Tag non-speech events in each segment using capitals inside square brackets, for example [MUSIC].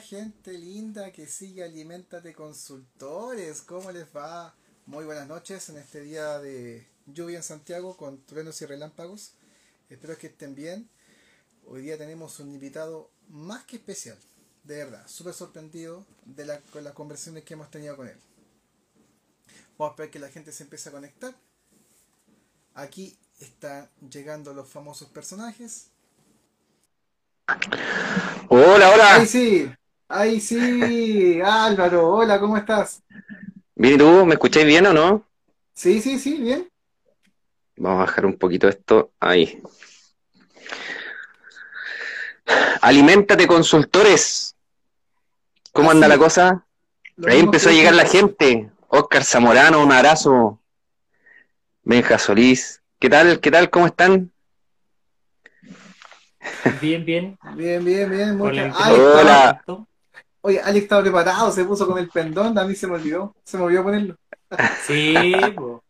gente linda que sigue Alimentate Consultores. ¿Cómo les va? Muy buenas noches en este día de lluvia en Santiago con truenos y relámpagos. Espero que estén bien. Hoy día tenemos un invitado más que especial. De verdad, súper sorprendido de la, con las conversaciones que hemos tenido con él. Vamos a esperar que la gente se empiece a conectar. Aquí están llegando los famosos personajes. Hola, hola. Ahí sí, ahí sí, Álvaro, hola, ¿cómo estás? Bien, ¿y tú? ¿Me escucháis bien o no? Sí, sí, sí, bien. Vamos a bajar un poquito esto ahí. Aliméntate, consultores. ¿Cómo anda la cosa? lo Ahí empezó a llegar la gente. Oscar Zamorano, un abrazo. Benja Solís. ¿Qué tal? ¿Qué tal? ¿Cómo están? Bien, bien. Bien, bien, bien. Muchas... Está. Hola. Oye, Alex estaba preparado, se puso con el pendón, a mí se me olvidó, se me olvidó ponerlo. Sí, po.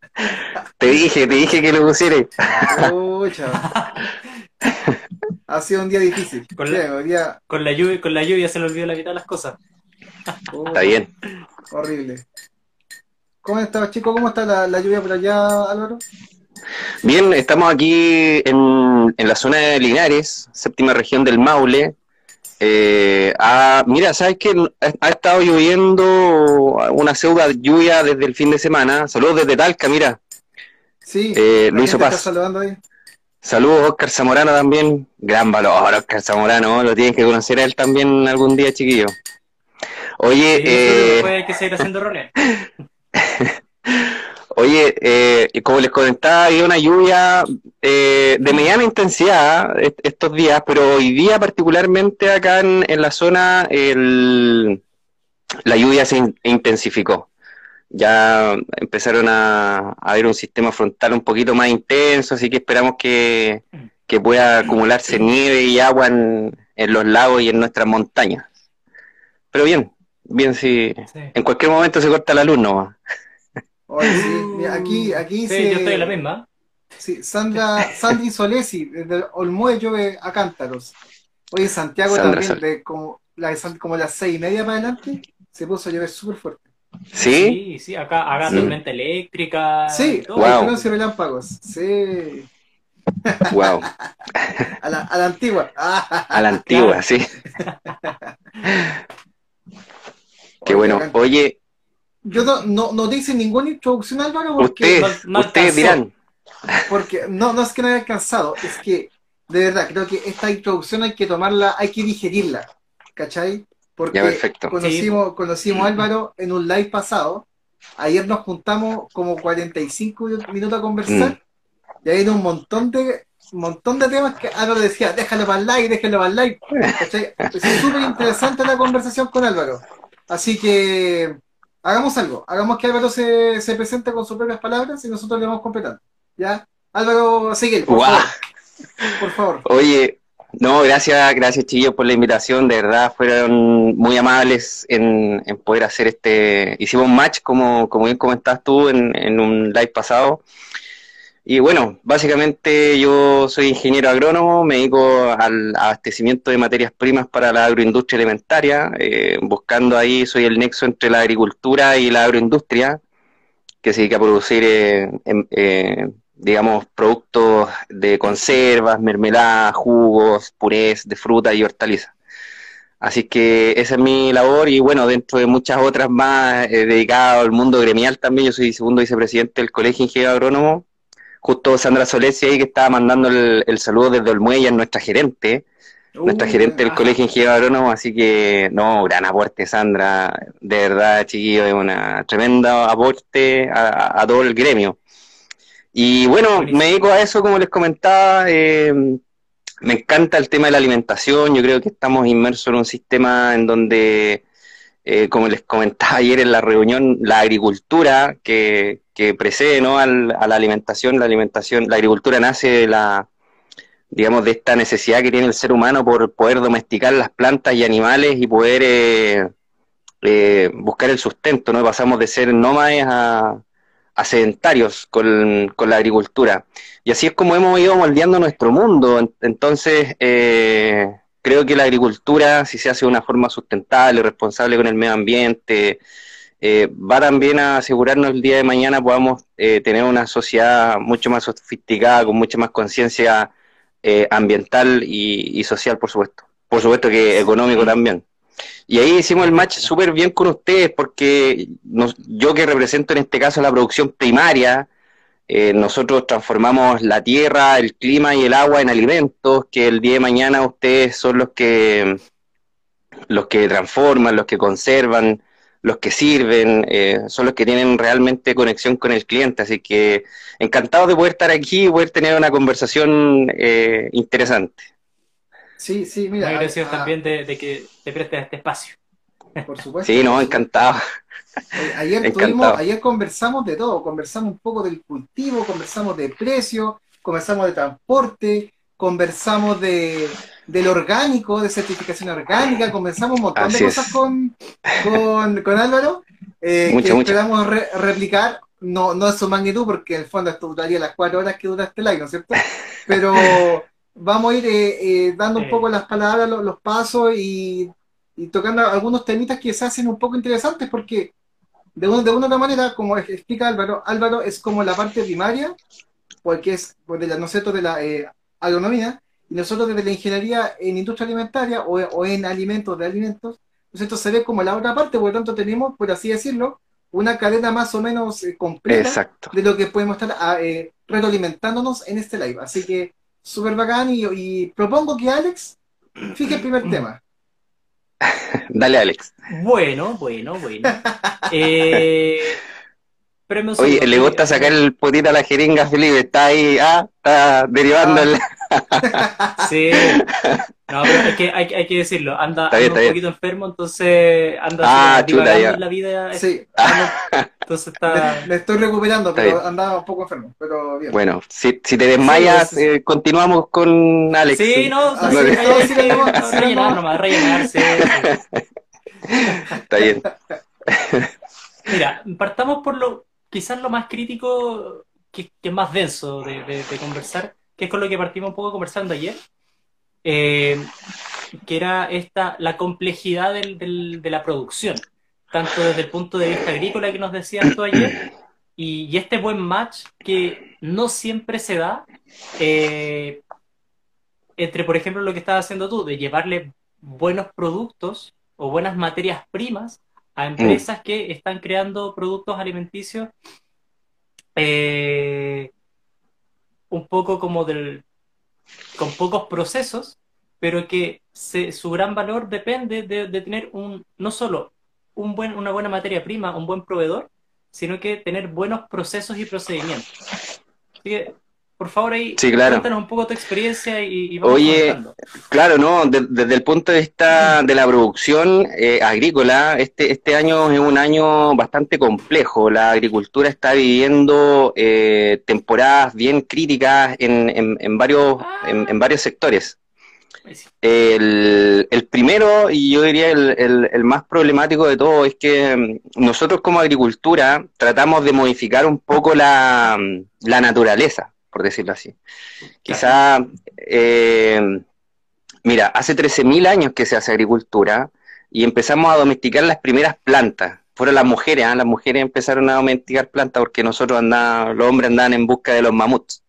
Te dije, te dije que lo pusieras. Pucha. Ha sido un día difícil. Con la- día, con la lluvia, con la lluvia se le olvidó la mitad de las cosas. Está bien. horrible. ¿Cómo está, chicos? ¿Cómo está la, la lluvia por allá, Álvaro? Bien, estamos aquí en, en la zona de Linares, séptima región del Maule. Eh, ah, mira, ¿sabes qué? Ha, estado lloviendo una pseudo lluvia desde el fin de semana. Saludos desde Talca, mira. Sí, Eh, Luis saludando ahí. Saludos, Oscar Zamorano también. Gran valor, Oscar Zamorano. Lo tienes que conocer a él también algún día, chiquillo. Oye, Sí, eh, que seguir haciendo roles. Oye, eh, como les comentaba, había una lluvia eh, de mediana intensidad est- estos días, pero hoy día particularmente acá en, en la zona el- la lluvia se in- intensificó. Ya empezaron a, a haber un sistema frontal un poquito más intenso, así que esperamos que, que pueda acumularse nieve y agua en, en los lagos y en nuestras montañas. Pero bien, bien si Sí. en cualquier momento se corta la luz nomás. Sí, mira, aquí, aquí Sí, se- yo estoy en la misma. Sí, Sandra, Sandy Solesi, desde Olmué llueve a cántaros. Oye, Santiago Sandra también, Sol- de como, la, como las seis y media para adelante, se puso a llover súper fuerte. ¿Sí? Sí, sí, acá, acá Sí. tormenta eléctrica. Sí, todo. Wow. y relámpagos. Sí, Wow. [LAUGHS] a la, a la antigua. A la antigua, sí. [LAUGHS] Qué bueno. Oye, Yo no, no, no te hice ninguna introducción, Álvaro, porque, ustedes, no- no ustedes dirán, porque no, no es que no haya alcanzado, es que de verdad creo que esta introducción hay que tomarla, hay que digerirla, ¿cachai? Porque Ya, perfecto. conocimos, conocimos a Álvaro en un live pasado, ayer nos juntamos como 45 minutos a conversar, Mm. y hay un montón de un montón de temas que Álvaro decía, déjalo para el live, déjalo para el live. ¿cachai? Es súper interesante la conversación con Álvaro. Así que hagamos algo, hagamos que Álvaro se, se presente con sus propias palabras y nosotros le vamos completando. ¿Ya? Álvaro, sigue, por Guau. favor. Por favor. Oye, no, gracias, gracias chiquillos por la invitación, de verdad fueron muy amables en, en poder hacer este, hicimos un match como, como bien comentabas tú en, en un live pasado. Y bueno, básicamente yo soy ingeniero agrónomo, me dedico al abastecimiento de materias primas para la agroindustria alimentaria, eh, buscando ahí, soy el nexo entre la agricultura y la agroindustria, que se dedica a producir, eh, em- eh, digamos, productos de conservas, mermeladas, jugos, purés de fruta y hortalizas. Así que esa es mi labor y bueno, dentro de muchas otras más dedicado al mundo gremial también, yo soy segundo vicepresidente del Colegio Ingeniero Agrónomo. Justo Sandra Solesi ahí que estaba mandando el, el saludo desde Olmuella, es nuestra gerente, nuestra Uh, gerente del ah, Colegio Ingeniero Agrónomo, así que no, gran aporte Sandra, de verdad chiquillo, es una tremenda aporte a, a- a todo el gremio. Y bueno, me dedico a eso, como les comentaba, eh, me encanta el tema de la alimentación, yo creo que estamos inmersos en un sistema en donde, eh, como les comentaba ayer en la reunión, la agricultura que, que precede ¿no? al- a la alimentación, la alimentación, la agricultura nace de la, digamos, de esta necesidad que tiene el ser humano por poder domesticar las plantas y animales y poder eh, eh, buscar el sustento, ¿no? Pasamos de ser nómades a, a sedentarios con, con la agricultura. Y así es como hemos ido moldeando nuestro mundo. En- Entonces, eh, creo que la agricultura, si se hace de una forma sustentable, responsable con el medio ambiente, eh, va también a asegurarnos el día de mañana podamos eh, tener una sociedad mucho más sofisticada, con mucha más conciencia eh, ambiental y, social, por supuesto. Por supuesto que económico también. Y ahí hicimos el match súper bien con ustedes, porque yo que represento en este caso la producción primaria, nosotros transformamos la tierra, el clima y el agua en alimentos, que el día de mañana ustedes son los que los que transforman, los que conservan, los que sirven, eh, son los que tienen realmente conexión con el cliente. Así que encantado de poder estar aquí y poder tener una conversación eh, interesante. Sí, sí, mira. Muy agradecido también de, que te prestes este espacio. Por [LAUGHS] supuesto. Sí, no, encantado. Ayer, ayer conversamos de todo, conversamos un poco del cultivo, conversamos de precio, conversamos de transporte, conversamos de, del orgánico, de certificación orgánica, comenzamos un montón de cosas con, con, Álvaro, eh, que esperamos replicar, no, no es su magnitud, porque en el fondo esto duraría las cuatro horas que dura este live, ¿no es cierto? [LAUGHS] Pero vamos a ir eh, eh, dando un poco las palabras, los, pasos y, tocando algunos temitas que se hacen un poco interesantes, porque de, de una otra manera, como explica Álvaro, Álvaro es como la parte primaria, porque es, pues, de la, ¿no es cierto?, de la agronomía, y nosotros desde la ingeniería en industria alimentaria o, en alimentos de alimentos, pues esto se ve como la otra parte, por lo tanto tenemos, por así decirlo, una cadena más o menos eh, completa de lo que podemos estar ah, eh, retroalimentándonos en este live. Así que súper bacán y, propongo que Alex fije el primer tema. [LAUGHS] Dale, Alex. Bueno, bueno, bueno. [LAUGHS] eh, Oye, le gusta sacar el potito a la jeringa, Felipe. Está ahí, ah, está derivando el... Sí. No, pero es que hay, hay que decirlo. Anda, un poquito enfermo, entonces anda ah, en la vida. Sí. [LAUGHS] Entonces está... Me, estoy recuperando, pero andaba un poco enfermo, pero bien. Bueno, si, si te desmayas, pues, eh, continuamos con Alex. Sí, no, sí, sí, rellenar nomás, rellenar, sí. [LAUGHS] Está bien. [LAUGHS] Mira, partamos por lo quizás lo más crítico, que, es más denso de, conversar, que es con lo que partimos un poco conversando ayer, eh, que era esta, la complejidad del, de la producción, tanto desde el punto de vista agrícola que nos decías tú ayer, y, este buen match que no siempre se da eh, entre, por ejemplo, lo que estás haciendo tú, de llevarle buenos productos o buenas materias primas a empresas que están creando productos alimenticios eh, un poco como del con pocos procesos, pero que su gran valor depende de, tener un no solo un buen, una buena materia prima, un buen proveedor, sino que tener buenos procesos y procedimientos. Así que por favor, ahí cuéntanos un poco tu experiencia y, vamos Oye, claro, no, desde el punto de vista de la producción eh, agrícola, este, este año es un año bastante complejo. La agricultura está viviendo eh, temporadas bien críticas en, en, varios, en, ah. varios sectores. El, el, primero, y yo diría el, el, más problemático de todo, es que mm, nosotros como agricultura tratamos de modificar un poco la, la naturaleza por decirlo así. Quizá, eh, mira, hace 13.000 años que se hace agricultura y empezamos a domesticar las primeras plantas. Fueron las mujeres, ¿ah? las mujeres empezaron a domesticar plantas porque nosotros andábamos, los hombres andaban en busca de los mamuts.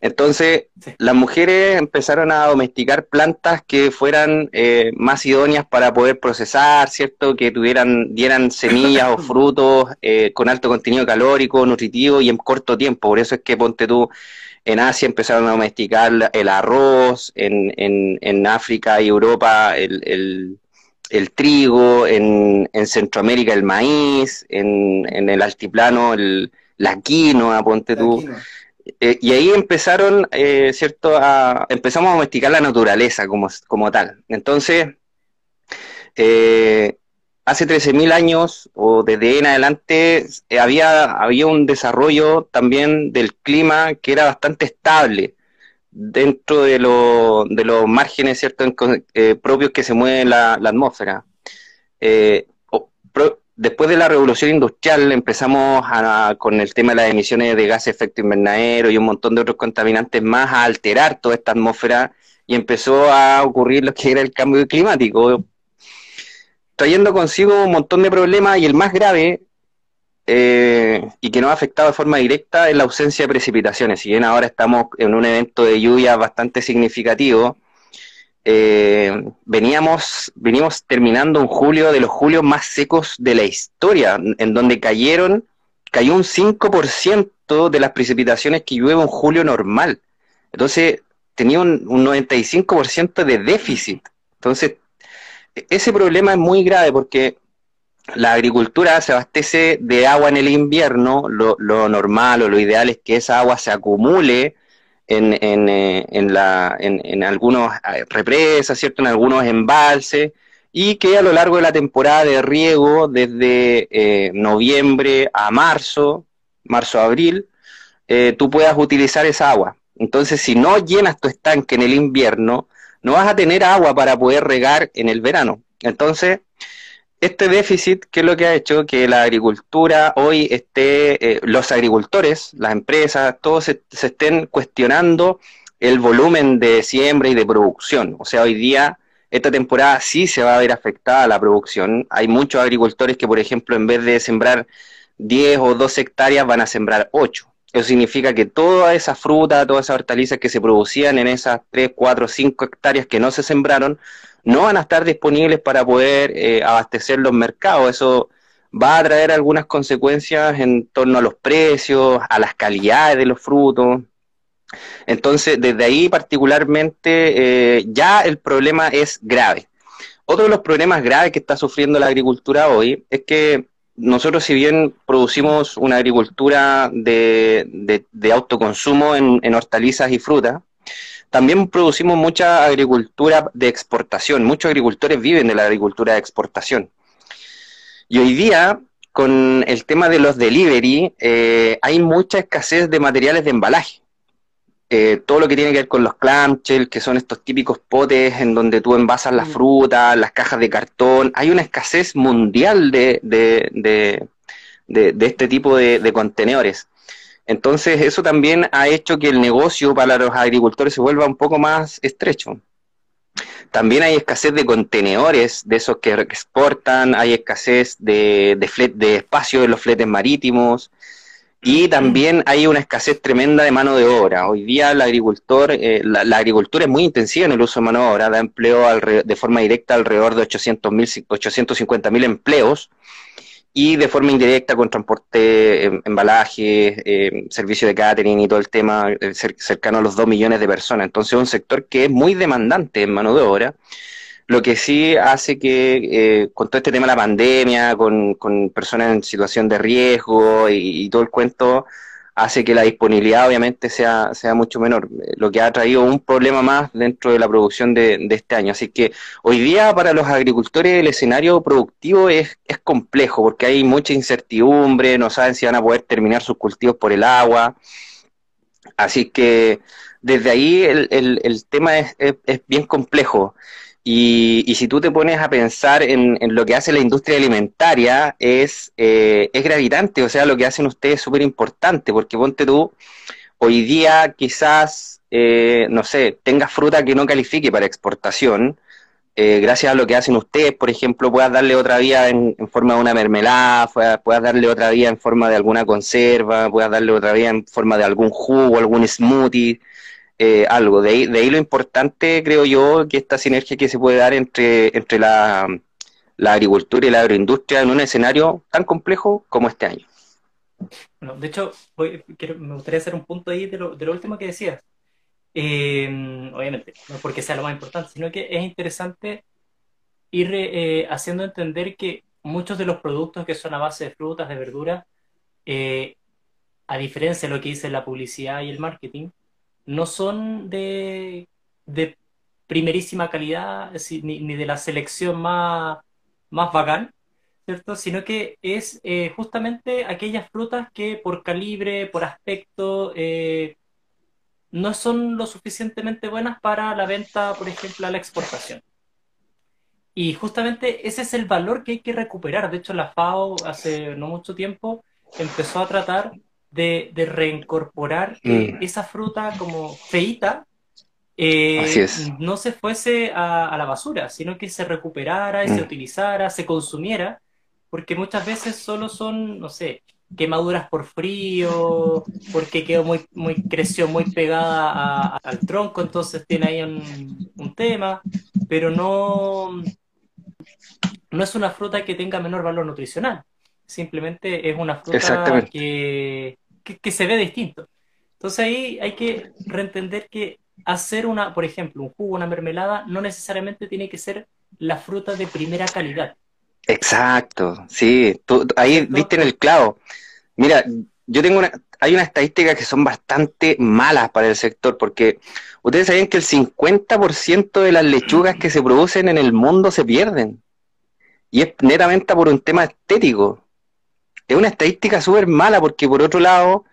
Entonces, las mujeres empezaron a domesticar plantas que fueran eh, más idóneas para poder procesar, ¿cierto? Que tuvieran, dieran semillas o [LAUGHS] frutos eh, con alto contenido calórico, nutritivo y en corto tiempo. Por eso es que ponte tú, en Asia empezaron a domesticar el arroz, en, en, en África y Europa el, el, trigo, en, en, Centroamérica el maíz, en, en el altiplano el, la quinoa, ponte tú. Eh, y ahí empezaron, eh, ¿cierto? A, empezamos a domesticar la naturaleza como, como tal. Entonces, eh, hace 13.000 años o desde en adelante había, había un desarrollo también del clima que era bastante estable dentro de, de los márgenes ¿cierto? propios que se mueve la atmósfera después de la revolución industrial empezamos con el tema de las emisiones de gases de efecto invernadero y un montón de otros contaminantes más a alterar toda esta atmósfera y empezó a ocurrir lo que era el cambio climático, trayendo consigo un montón de problemas y el más grave eh, y que nos ha afectado de forma directa es la ausencia de precipitaciones. Si bien ahora estamos en un evento de lluvia bastante significativo, eh, veníamos, venimos terminando un julio de los julios más secos de la historia, en donde cayeron, cayó un 5% de las precipitaciones que llueve un julio normal. Entonces, tenía un, un 95% de déficit. Entonces, e-, ese problema es muy grave porque la agricultura se abastece de agua en el invierno, lo, normal o lo ideal es que esa agua se acumule en, en, eh, en, la, en, algunos eh, represas, ¿cierto? en algunos embalses, y que a lo largo de la temporada de riego, desde eh, noviembre a marzo, marzo-abril, tú puedas utilizar esa agua. Entonces, si no llenas tu estanque en el invierno, no vas a tener agua para poder regar en el verano. Entonces, este déficit, ¿qué es lo que ha hecho? Que la agricultura hoy esté, eh, los agricultores, las empresas, todos se, estén cuestionando el volumen de siembra y de producción. O sea, hoy día, esta temporada sí se va a ver afectada la producción. Hay muchos agricultores que, por ejemplo, en vez de sembrar 10 o 12 hectáreas, van a sembrar 8. Eso significa que toda esa fruta, todas esas hortalizas que se producían en esas 3, 4, 5 hectáreas que no se sembraron, no van a estar disponibles para poder eh, abastecer los mercados. Eso va a traer algunas consecuencias en torno a los precios, a las calidades de los frutos. Entonces, desde ahí particularmente, eh, ya el problema es grave. Otro de los problemas graves que está sufriendo la agricultura hoy es que nosotros, si bien producimos una agricultura de, autoconsumo en hortalizas y frutas, también producimos mucha agricultura de exportación. Muchos agricultores viven de la agricultura de exportación. Y hoy día, con el tema de los delivery, eh, hay mucha escasez de materiales de embalaje. Eh, todo lo que tiene que ver con los clamshell, que son estos típicos potes en donde tú envasas la mm. fruta, las cajas de cartón, hay una escasez mundial de, de, de este tipo de, contenedores. Entonces, eso también ha hecho que el negocio para los agricultores se vuelva un poco más estrecho. También hay escasez de contenedores, de esos que exportan, hay escasez de, de, espacio en los fletes marítimos y también hay una escasez tremenda de mano de obra. Hoy día el agricultor, eh, la, agricultura es muy intensiva en el uso de mano de obra, da empleo de forma directa alrededor de 800 850 mil empleos y de forma indirecta con transporte, em, embalaje, eh, servicio de catering y todo el tema eh, cercano a los 2 millones de personas. Entonces es un sector que es muy demandante en mano de obra, lo que sí hace que eh, con todo este tema de la pandemia, con, con personas en situación de riesgo y todo el cuento, hace que la disponibilidad obviamente sea, sea mucho menor, eh, lo que ha traído un problema más dentro de la producción de, este año. Así que hoy día para los agricultores el escenario productivo es, es complejo porque hay mucha incertidumbre, no saben si van a poder terminar sus cultivos por el agua. Así que desde ahí el, el, tema es, es bien complejo. Y, si tú te pones a pensar en, lo que hace la industria alimentaria, es, eh, es gravitante, o sea, lo que hacen ustedes es súper importante, porque ponte tú, hoy día quizás, eh, no sé, tengas fruta que no califique para exportación, eh, gracias a lo que hacen ustedes, por ejemplo, puedas darle otra vía en, en, forma de una mermelada, puedas darle otra vía en forma de alguna conserva, puedas darle otra vía en forma de algún jugo, algún smoothie, eh, algo. De ahí, de ahí lo importante, creo yo, que esta sinergia que se puede dar entre, entre la, agricultura y la agroindustria en un escenario tan complejo como este año. Bueno, de hecho, me gustaría hacer un punto ahí de lo, de lo último que decías. Eh, obviamente, no porque sea lo más importante, sino que es interesante ir eh, haciendo entender que muchos de los productos que son a base de frutas, de verduras, a diferencia de lo que dice la publicidad y el marketing, no son de, primerísima calidad, ni, de la selección más, más ¿cierto? Sino que es eh, justamente aquellas frutas que por calibre, por aspecto, eh, no son lo suficientemente buenas para la venta, por ejemplo, a la exportación. Y justamente ese es el valor que hay que recuperar. De hecho, la FAO hace no mucho tiempo empezó a tratar de, reincorporar mm. esa fruta como feita eh, no se fuese a, la basura, sino que se recuperara y se mm. utilizara, se consumiera, porque muchas veces solo son, no sé, quemaduras por frío, porque quedó muy, muy, creció muy pegada al tronco, entonces tiene ahí un, tema, pero no, no es una fruta que tenga menor valor nutricional, simplemente es una fruta que, que, se ve distinto. Entonces ahí hay que reentender que hacer una, por ejemplo, un jugo, una mermelada, no necesariamente tiene que ser la fruta de primera calidad. Exacto, sí, tú, ahí viste en el clavo. Mira, yo tengo una, hay unas estadísticas que son bastante malas para el sector, porque ustedes saben que el 50% de las lechugas que se producen en el mundo se pierden. Y es netamente por un tema estético. Es una estadística súper mala, porque por otro lado,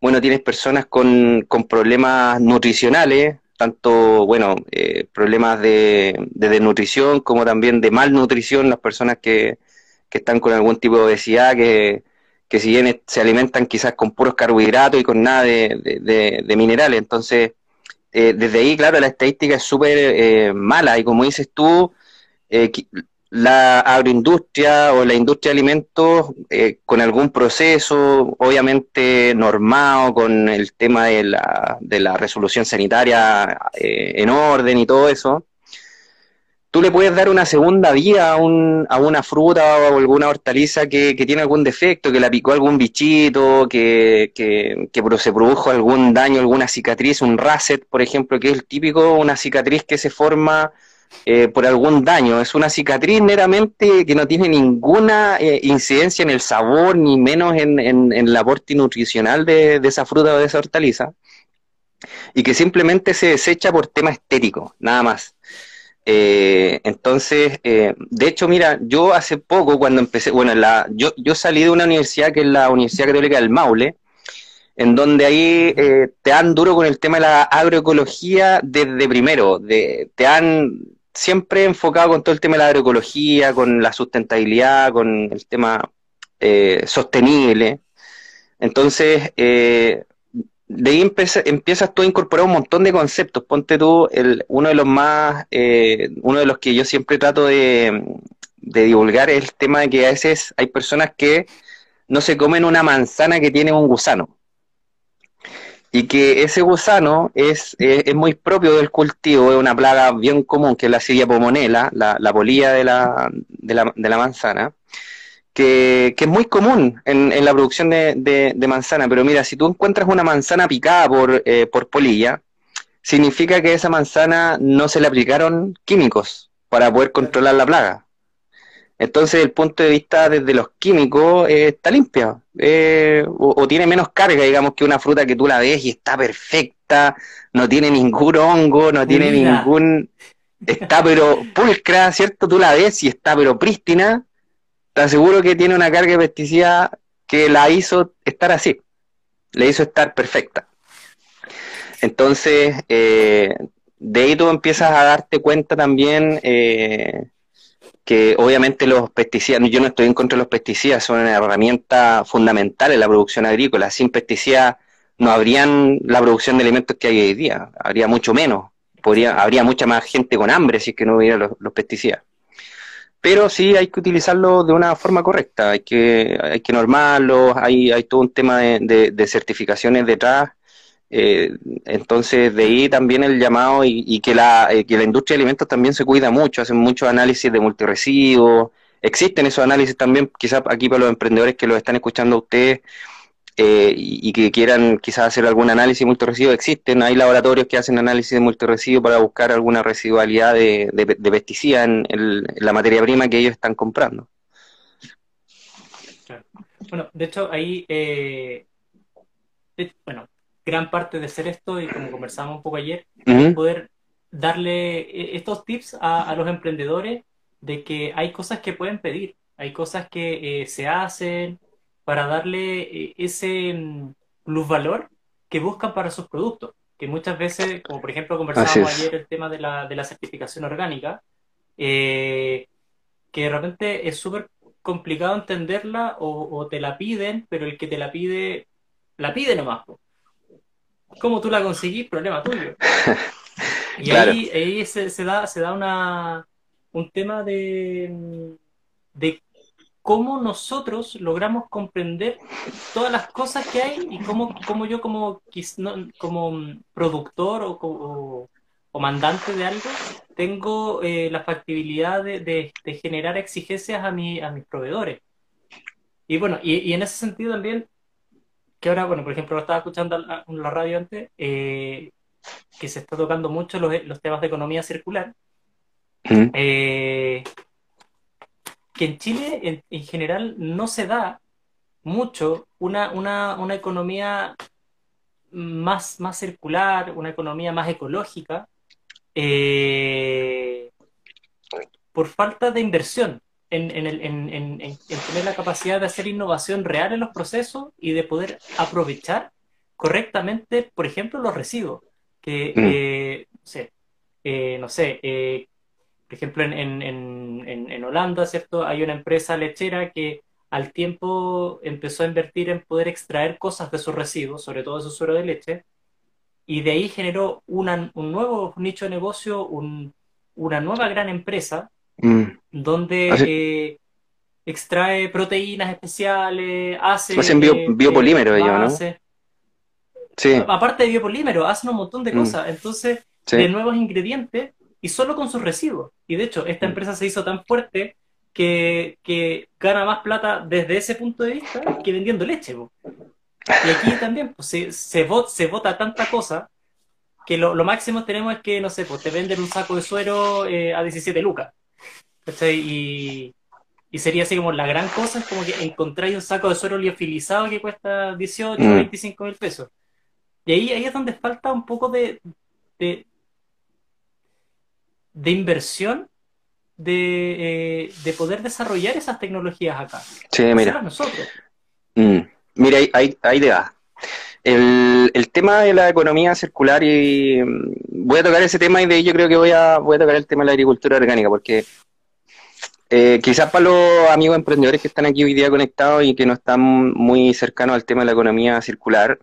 bueno, tienes personas con, con problemas nutricionales, tanto, bueno, eh, problemas de, de, desnutrición como también de malnutrición, las personas que, que están con algún tipo de obesidad, que, que si bien se alimentan quizás con puros carbohidratos y con nada de, de, minerales. Entonces, eh, desde ahí, claro, la estadística es súper eh, mala y como dices tú, la agroindustria o la industria de alimentos eh, con algún proceso, obviamente normado, con el tema de la, de la resolución sanitaria eh, en orden y todo eso, tú le puedes dar una segunda vida a, un, a una fruta o alguna hortaliza que, que, tiene algún defecto, que la picó algún bichito, que, que, que se produjo algún daño, alguna cicatriz, un raset, por ejemplo, que es el típico, una cicatriz que se forma eh, por algún daño. Es una cicatriz meramente que no tiene ninguna eh, incidencia en el sabor, ni menos en, en, el aporte nutricional de, esa fruta o de esa hortaliza, y que simplemente se desecha por tema estético, nada más. Eh, entonces, de hecho, mira, yo hace poco cuando empecé, bueno, yo, yo salí de una universidad que es la Universidad Católica del Maule, en donde ahí te han duro con el tema de la agroecología desde primero, de, te han siempre enfocado con todo el tema de la agroecología, con la sustentabilidad, con el tema eh, sostenible. Entonces, eh, de ahí empiezas tú a incorporar un montón de conceptos. Ponte tú, el, uno de los más, eh, uno de los que yo siempre trato de, de divulgar es el tema de que a veces hay personas que no se comen una manzana que tiene un gusano y que ese gusano es, es, muy propio del cultivo, es una plaga bien común, que es la siria pomonela, la, la polilla de la, de la, de la manzana, que, que, es muy común en, en la producción de, de, manzana. Pero mira, si tú encuentras una manzana picada por, eh, por polilla, significa que esa manzana no se le aplicaron químicos para poder controlar la plaga. Entonces, el punto de vista desde los químicos eh, está limpia eh, o, tiene menos carga, digamos, que una fruta que tú la ves y está perfecta, no tiene ningún hongo, no tiene ningún... Está pero pulcra, ¿cierto? Tú la ves y está pero prístina, te aseguro que tiene una carga de pesticida que la hizo estar así, le hizo estar perfecta. Entonces, eh, de ahí tú empiezas a darte cuenta también eh, que obviamente los pesticidas, yo no estoy en contra de los pesticidas, son una herramienta fundamental en la producción agrícola. Sin pesticidas no habrían la producción de alimentos que hay hoy día, habría mucho menos, podría, habría mucha más gente con hambre si es que no hubiera los, pesticidas. Pero sí hay que utilizarlo de una forma correcta, hay que, hay que normarlo, hay, hay todo un tema de, de certificaciones detrás eh, entonces, de ahí también el llamado y, que, la, eh, que la industria de alimentos también se cuida mucho, hacen muchos análisis de multiresiduos, existen esos análisis también, quizás aquí para los emprendedores que lo están escuchando a ustedes eh, y, que quieran quizás hacer algún análisis de multiresiduos, existen, hay laboratorios que hacen análisis de multiresiduos para buscar alguna residualidad de, de, pesticidas en, la materia prima que ellos están comprando. Bueno, de hecho, ahí, bueno, gran parte de ser esto, y como conversamos un poco ayer, es poder darle eh, estos tips a, los emprendedores de que hay cosas que pueden pedir, hay cosas que eh, se hacen para darle eh, ese mm, luz valor que buscan para sus productos. Que muchas veces, como por ejemplo conversábamos ayer el tema de la, de la certificación orgánica, que de repente es súper complicado entenderla o, o, te la piden, pero el que te la pide, la pide nomás. ¿Cómo tú la conseguís? Problema tuyo. [LAUGHS] Y ahí, se, da, se da una, un tema de, de cómo nosotros logramos comprender todas las cosas que hay y cómo, cómo yo como, como productor o, o, mandante de algo tengo eh, la factibilidad de, de, generar exigencias a, mi, a mis proveedores. Y bueno, y, y, en ese sentido también, que ahora, bueno, por ejemplo, lo estaba escuchando en la radio antes, eh, que se está tocando mucho los, los temas de economía circular. Eh, que en Chile en, general no se da mucho una, una, una economía más, más circular, una economía más ecológica, eh, por falta de inversión en, en, en, en, tener la capacidad de hacer innovación real en los procesos y de poder aprovechar correctamente, por ejemplo, los residuos. Que, mm. eh, no sé, eh, no sé por ejemplo, en, en, en, Holanda, ¿cierto? Hay una empresa lechera que al tiempo empezó a invertir en poder extraer cosas de sus residuos, sobre todo de su suero de leche, y de ahí generó una, un nuevo nicho de negocio, un, una nueva gran empresa, mm. donde eh, extrae proteínas especiales, hace... Hacen eh, biopolímero ellos, ¿no? Sí. Aparte de biopolímero, hacen un montón de mm. cosas. Entonces, de nuevos ingredientes y solo con sus residuos. Y de hecho, esta mm. empresa se hizo tan fuerte que, que gana más plata desde ese punto de vista que vendiendo leche. Y aquí [LAUGHS] también pues, se, se, vota, tanta cosa que lo, lo, máximo tenemos es que, no sé, pues te venden un saco de suero eh, a 17 lucas. Y, y, sería así como la gran cosa, es como que encontráis un saco de suero liofilizado que cuesta 18 o 25 mil pesos. Y ahí, ahí es donde falta un poco de, de inversión de, eh, de, poder desarrollar esas tecnologías acá. Sí, mira. Nosotros. Mm, mira, ahí, ahí te va. El, el, tema de la economía circular y mm, voy a tocar ese tema y de ahí yo creo que voy a, voy a tocar el tema de la agricultura orgánica porque eh, quizás para los amigos emprendedores que están aquí hoy día conectados y que no están muy cercanos al tema de la economía circular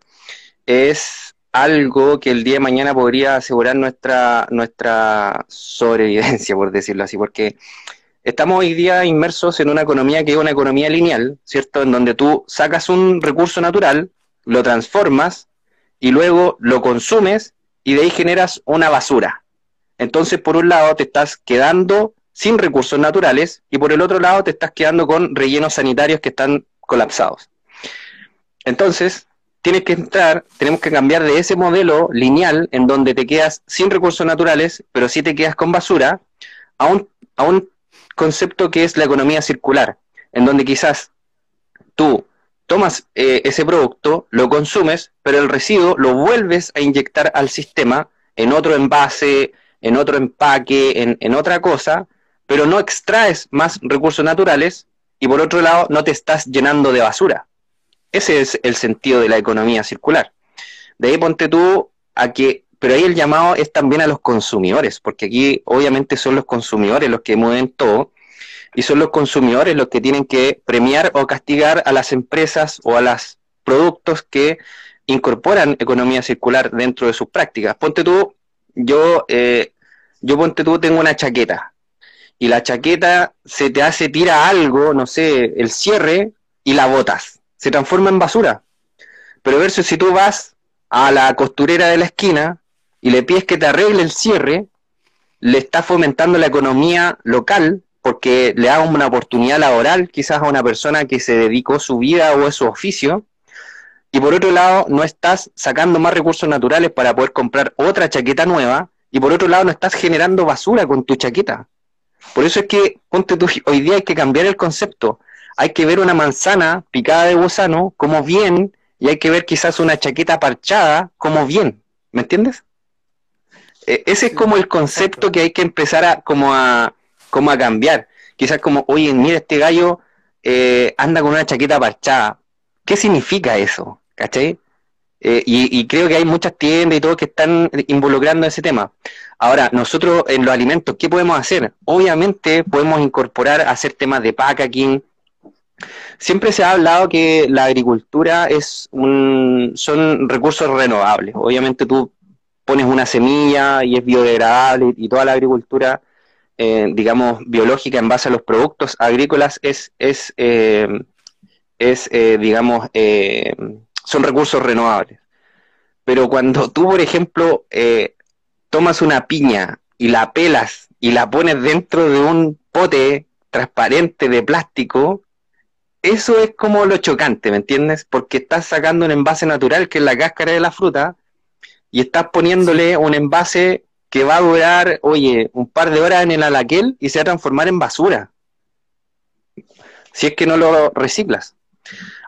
es algo que el día de mañana podría asegurar nuestra, nuestra sobrevivencia, [LAUGHS] por decirlo así, porque estamos hoy día inmersos en una economía que es una economía lineal, ¿cierto? En donde tú sacas un recurso natural, lo transformas y luego lo consumes y de ahí generas una basura. Entonces, por un lado, te estás quedando sin recursos naturales y por el otro lado, te estás quedando con rellenos sanitarios que están colapsados. Entonces, tienes que entrar, tenemos que cambiar de ese modelo lineal en donde te quedas sin recursos naturales, pero sí te quedas con basura, a un, a un concepto que es la economía circular, en donde quizás tú tomas eh, ese producto, lo consumes, pero el residuo lo vuelves a inyectar al sistema en otro envase, en otro empaque, en, en otra cosa, pero no extraes más recursos naturales y por otro lado no te estás llenando de basura. Ese es el sentido de la economía circular. De ahí ponte tú a que, pero ahí el llamado es también a los consumidores, porque aquí obviamente son los consumidores los que mueven todo y son los consumidores los que tienen que premiar o castigar a las empresas o a los productos que incorporan economía circular dentro de sus prácticas. Ponte tú, yo, eh, yo ponte tú, tengo una chaqueta y la chaqueta se te hace, tira algo, no sé, el cierre y la botas se transforma en basura. Pero versus si tú vas a la costurera de la esquina y le pides que te arregle el cierre, le está fomentando la economía local porque le da una oportunidad laboral quizás a una persona que se dedicó su vida o a su oficio. Y por otro lado, no estás sacando más recursos naturales para poder comprar otra chaqueta nueva. Y por otro lado, no estás generando basura con tu chaqueta. Por eso es que, ponte tú, hoy día hay que cambiar el concepto hay que ver una manzana picada de gusano como bien y hay que ver quizás una chaqueta parchada como bien, ¿me entiendes? E, ese es como el concepto que hay que empezar a como a como a cambiar. Quizás como, oye, mira, este gallo eh, anda con una chaqueta parchada. ¿Qué significa eso? ¿Cachai? Eh, y, creo que hay muchas tiendas y todo que están involucrando ese tema. Ahora, nosotros en los alimentos, ¿qué podemos hacer? Obviamente podemos incorporar, hacer temas de packaging, Siempre se ha hablado que la agricultura es un, son recursos renovables. Obviamente tú pones una semilla y es biodegradable y toda la agricultura, eh, digamos, biológica en base a los productos agrícolas es, es, eh, es digamos, son recursos renovables. Pero cuando tú, por ejemplo, tomas una piña y la pelas y la pones dentro de un pote transparente de plástico, eso es como lo chocante, ¿me entiendes? Porque estás sacando un envase natural que es la cáscara de la fruta y estás poniéndole un envase que va a durar, oye, un par de horas en el alaquel y se va a transformar en basura. Si es que no lo reciclas.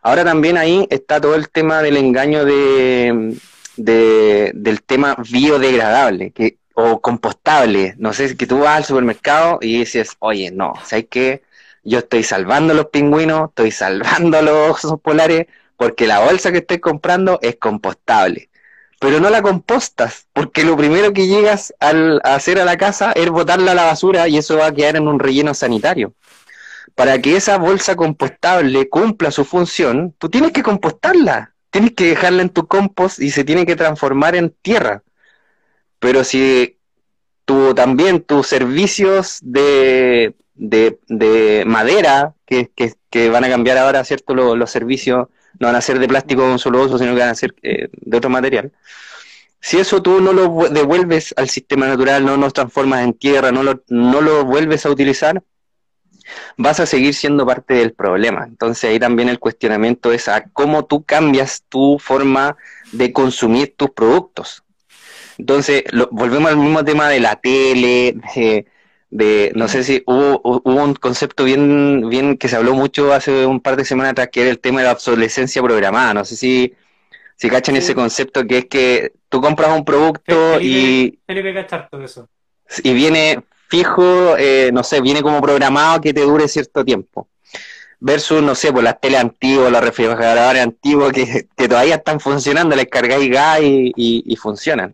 Ahora también ahí está todo el tema del engaño de, del tema biodegradable o compostable. No sé, que tú vas al supermercado y dices, oye, no, ¿sabes qué? Yo estoy salvando los pingüinos, estoy salvando [LAUGHS] los osos polares, porque la bolsa que estoy comprando es compostable. Pero no la compostas, porque lo primero que llegas al, a hacer a la casa es botarla a la basura y eso va a quedar en un relleno sanitario. Para que esa bolsa compostable cumpla su función, tú tienes que compostarla, tienes que dejarla en tu compost y se tiene que transformar en tierra. Pero si tú también tus servicios de de, madera, que, que, van a cambiar ahora, ¿cierto? Los, servicios no van a ser de plástico con solo uso, sino que van a ser eh, de otro material. Si eso tú no lo devuelves al sistema natural, no lo transformas en tierra, no lo, no lo vuelves a utilizar, vas a seguir siendo parte del problema. Entonces ahí también el cuestionamiento es a cómo tú cambias tu forma de consumir tus productos. Entonces, volvemos al mismo tema de la tele, de, de, no sé si hubo, hubo un concepto bien, bien que se habló mucho hace un par de semanas atrás, que era el tema de la obsolescencia programada. No sé si, si cachan ese concepto que es que tú compras un producto y... eso. Y viene fijo, eh, no sé, viene como programado que te dure cierto tiempo. Versus, no sé, pues las teles antiguas, los refrigeradores antiguos que, que todavía están funcionando, les cargáis gas y, y funcionan.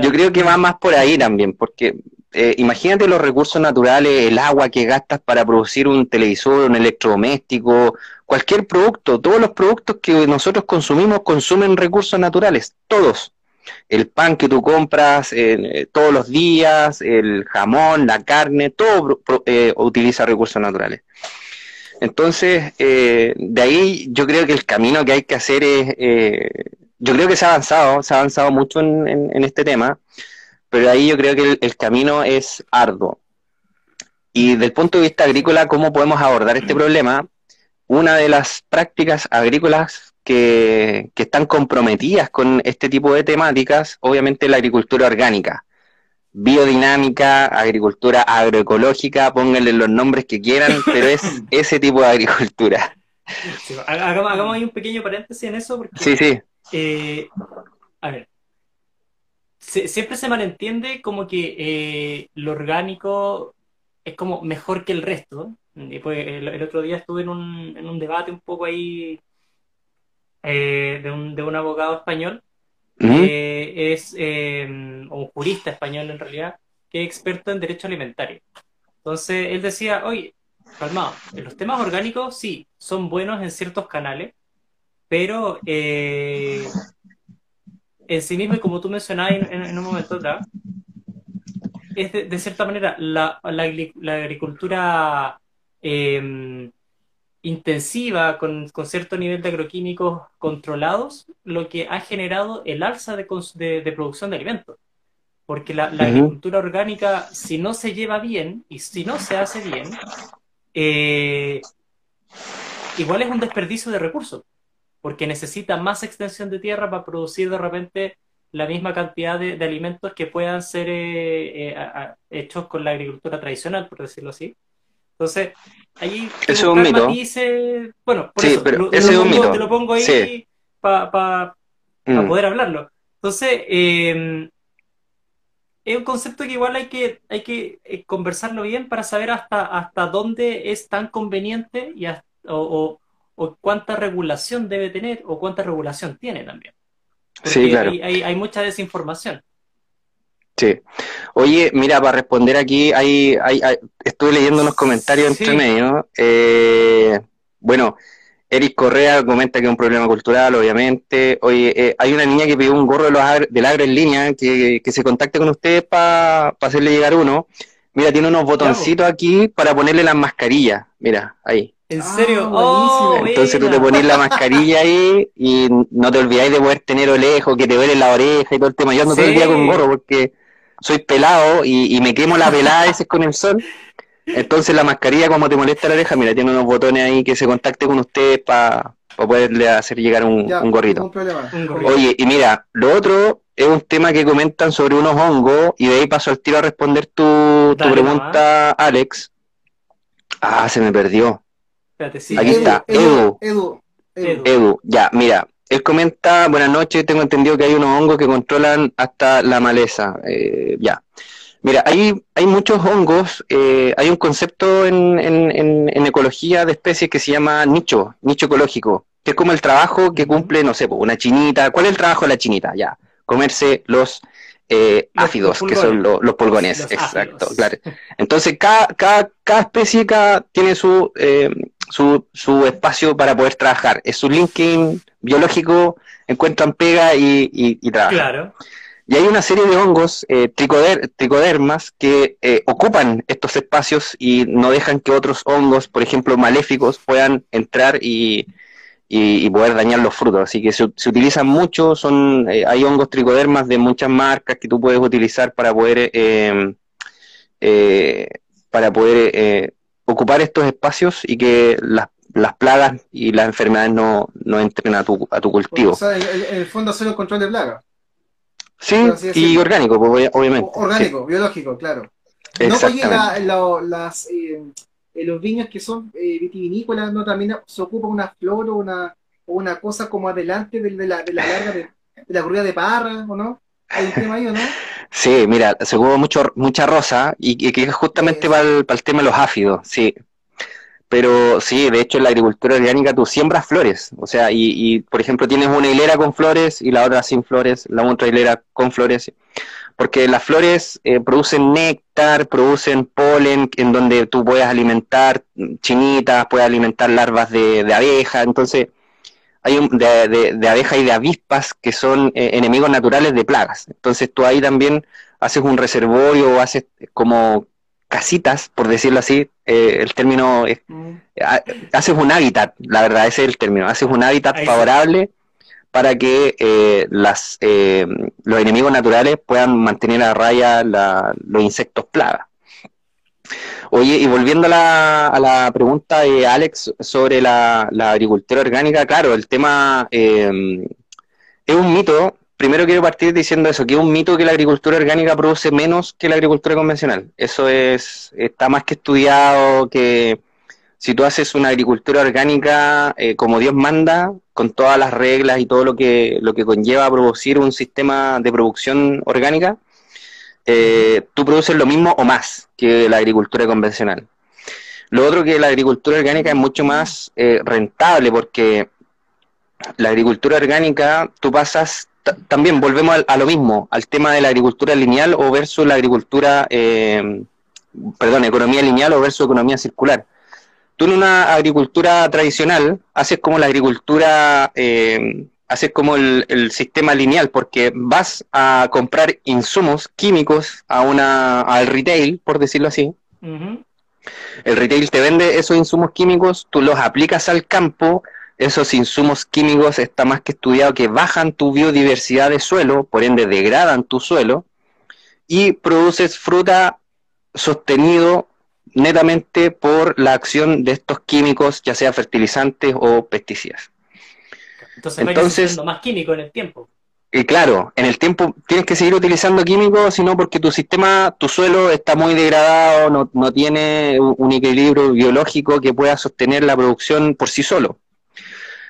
Yo creo que va más por ahí también, porque eh, imagínate los recursos naturales, el agua que gastas para producir un televisor, un electrodoméstico, cualquier producto, todos los productos que nosotros consumimos consumen recursos naturales, todos. El pan que tú compras eh, todos los días, el jamón, la carne, todo eh, utiliza recursos naturales. Entonces, de ahí yo creo que el camino que hay que hacer es, yo creo que se ha avanzado, se ha avanzado mucho en este tema, pero ahí yo creo que el, camino es arduo. Y desde el punto de vista agrícola, ¿cómo podemos abordar este problema? Una de las prácticas agrícolas que, están comprometidas con este tipo de temáticas, obviamente la agricultura orgánica, biodinámica, agricultura agroecológica, pónganle los nombres que quieran, pero es [LAUGHS] ese tipo de agricultura. hagamos, ahí un pequeño paréntesis en eso, porque, sí, sí. Eh, a ver, siempre se malentiende como que eh, lo orgánico es como mejor que el resto. Y pues, el, otro día estuve en un, en un debate un poco ahí eh, de, un, de un abogado español, que es eh, un jurista español en realidad, que es experto en derecho alimentario. Entonces él decía, oye, calmado, los temas orgánicos sí, son buenos en ciertos canales, pero en sí mismo, y como tú mencionabas en, un momento atrás, es de, cierta manera la, agricultura em, intensiva, con, cierto nivel de agroquímicos controlados, lo que ha generado el alza de, producción de alimentos. Porque la, agricultura orgánica, si no se lleva bien y si no se hace bien, eh, igual es un desperdicio de recursos porque necesita más extensión de tierra para producir de repente la misma cantidad de, alimentos que puedan ser eh, eh, hechos con la agricultura tradicional, por decirlo así. Entonces, ahí es un mito. bueno, por eso, pero te lo pongo ahí para mm. poder hablarlo. Entonces, em, es un concepto que igual hay que, hay que eh, conversarlo bien para saber hasta, hasta dónde es tan conveniente y o, o cuánta regulación debe tener o cuánta regulación tiene también. sí, claro. Hay, mucha desinformación. Sí. Oye, mira, para responder aquí, hay, hay, estuve leyendo unos comentarios entre medio. Eh, bueno, Eric Correa comenta que es un problema cultural, obviamente. Oye, eh, hay una niña que pidió un gorro de los del agro en línea, que, que se contacte con ustedes para hacerle llegar uno. Mira, tiene unos botoncitos aquí para ponerle las mascarillas. Mira, ahí. ¿En serio? Ah, Oh, Entonces tú te pones la [LAUGHS] mascarilla ahí y no te olvidáis de poder tener lejos, que te duele la oreja y todo el tema. Yo ando todo el Sí. día con gorro porque soy pelado y, y me quemo la pelada a veces con el sol. Entonces la mascarilla, como te molesta la oreja, mira, tiene unos botones ahí que se contacte con ustedes para poderle hacer llegar un, Ya, un gorrito. ningún problema. Un gorrito. Oye, y mira, lo otro es un tema que comentan sobre unos hongos y de ahí paso al tiro a responder tu, tu Dale pregunta, Alex. Ah, se me perdió. Espérate, sí. Aquí está, Edu. Edu. Edu. Edu. Edu, ya, mira, él comenta, buenas noches, tengo entendido que hay unos hongos que controlan hasta la maleza. Eh, ya. Mira, hay, hay muchos hongos, eh, hay un concepto en, en, en, en ecología de especies que se llama nicho, nicho ecológico, que es como el trabajo que cumple, no sé, una chinita. ¿Cuál es el trabajo de la chinita? Ya, comerse los eh, Los- áfidos, los que son lo- los pulgones, Los exacto, áfidos. claro. Entonces, cada, cada, cada especie cada, tiene su, eh, su, su espacio para poder trabajar. Es su linking biológico, encuentran pega y, y, y trabajan. Claro. Y hay una serie de hongos, eh, tricoder- tricodermas, que eh, ocupan estos espacios y no dejan que otros hongos, por ejemplo, maléficos, puedan entrar y, y- y poder dañar los frutos. Así que se, se utilizan mucho, son, eh, hay hongos tricodermas de muchas marcas que tú puedes utilizar para poder, eh, eh, para poder eh, ocupar estos espacios y que las, las plagas y las enfermedades no, no entren a tu, a tu cultivo. O sea, en, en el fondo hacer un control de plaga. Sí, y orgánico, pues, obvia- obviamente. Orgánico, biológico, claro. No, oye, exactamente. la- la- las, eh, eh, los viños que son eh, vitivinícolas, ¿no? También se ocupa una flor o una, o una cosa como adelante de, de la, de la larga de, de la corrida de parra, ¿o no? Hay un tema ahí, ¿o no? [LAUGHS] Sí, mira, se ocupa mucho, mucha rosa y, que es justamente Eso. para el, para el tema de los áfidos, sí. Pero sí, de hecho en la agricultura orgánica tú siembras flores, o sea, y, y por ejemplo tienes una hilera con flores y la otra sin flores, la otra hilera con flores, porque las flores eh, producen néctar, producen polen, en donde tú puedes alimentar chinitas, puedes alimentar larvas de, de abeja, entonces hay un, de, de, de abejas y de avispas que son eh, enemigos naturales de plagas. Entonces tú ahí también haces un reservorio o haces como casitas, por decirlo así, eh, el término es, Mm. ha- haces un hábitat, la verdad, ese es el término, haces un hábitat Ahí sí. favorable para que eh, las, eh, los enemigos naturales puedan mantener a raya la- los insectos plagas. Oye, y volviendo a la, a la pregunta de Alex sobre la, la agricultura orgánica, claro, el tema eh, es un mito. Primero quiero partir diciendo eso, que es un mito que la agricultura orgánica produce menos que la agricultura convencional. Eso es, está más que estudiado, que si tú haces una agricultura orgánica eh, como Dios manda, con todas las reglas y todo lo que, lo que conlleva producir un sistema de producción orgánica, eh, tú produces lo mismo o más que la agricultura convencional. Lo otro que la agricultura orgánica es mucho más eh, rentable porque la agricultura orgánica, tú pasas, también volvemos a, lo mismo, al tema de la agricultura lineal o versus la agricultura, eh, perdón, economía lineal o versus economía circular. Tú en una agricultura tradicional haces como la agricultura, eh, haces como el, el sistema lineal, porque vas a comprar insumos químicos a una, al retail, por decirlo así, el retail te vende esos insumos químicos, tú los aplicas al campo, esos insumos químicos está más que estudiado que bajan tu biodiversidad de suelo, por ende degradan tu suelo, y produces fruta sostenido netamente por la acción de estos químicos, ya sea fertilizantes o pesticidas. Entonces, Entonces- más químico en el tiempo. Y claro, en el tiempo tienes que seguir utilizando químicos, sino porque tu sistema, tu suelo está muy degradado, no, no tiene un equilibrio biológico que pueda sostener la producción por sí solo.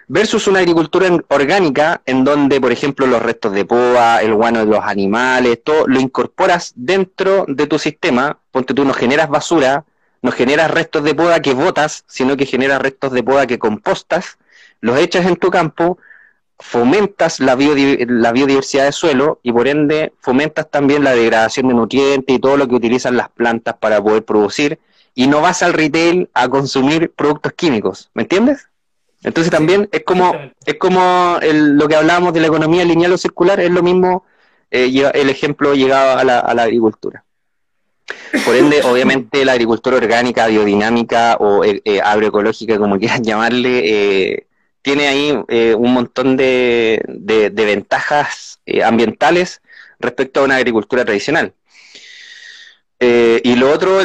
Versus una agricultura orgánica, en donde, por ejemplo, los restos de poda, el guano de los animales, todo lo incorporas dentro de tu sistema, ponte tú no generas basura, no generas restos de poda que botas, sino que generas restos de poda que compostas, los echas en tu campo, fomentas la, la biodiversidad del suelo y por ende fomentas también la degradación de nutrientes y todo lo que utilizan las plantas para poder producir y no vas al retail a consumir productos químicos, ¿me entiendes? Entonces también es como, es como lo que hablábamos de la economía lineal o circular, es lo mismo eh, el ejemplo llegado a la, a la agricultura. Por ende, [COUGHS] obviamente, la agricultura orgánica, biodinámica o eh, eh, agroecológica, como quieran [LAUGHS] llamarle, tiene ahí un montón de, de, de ventajas ambientales respecto a una agricultura tradicional. y lo otro,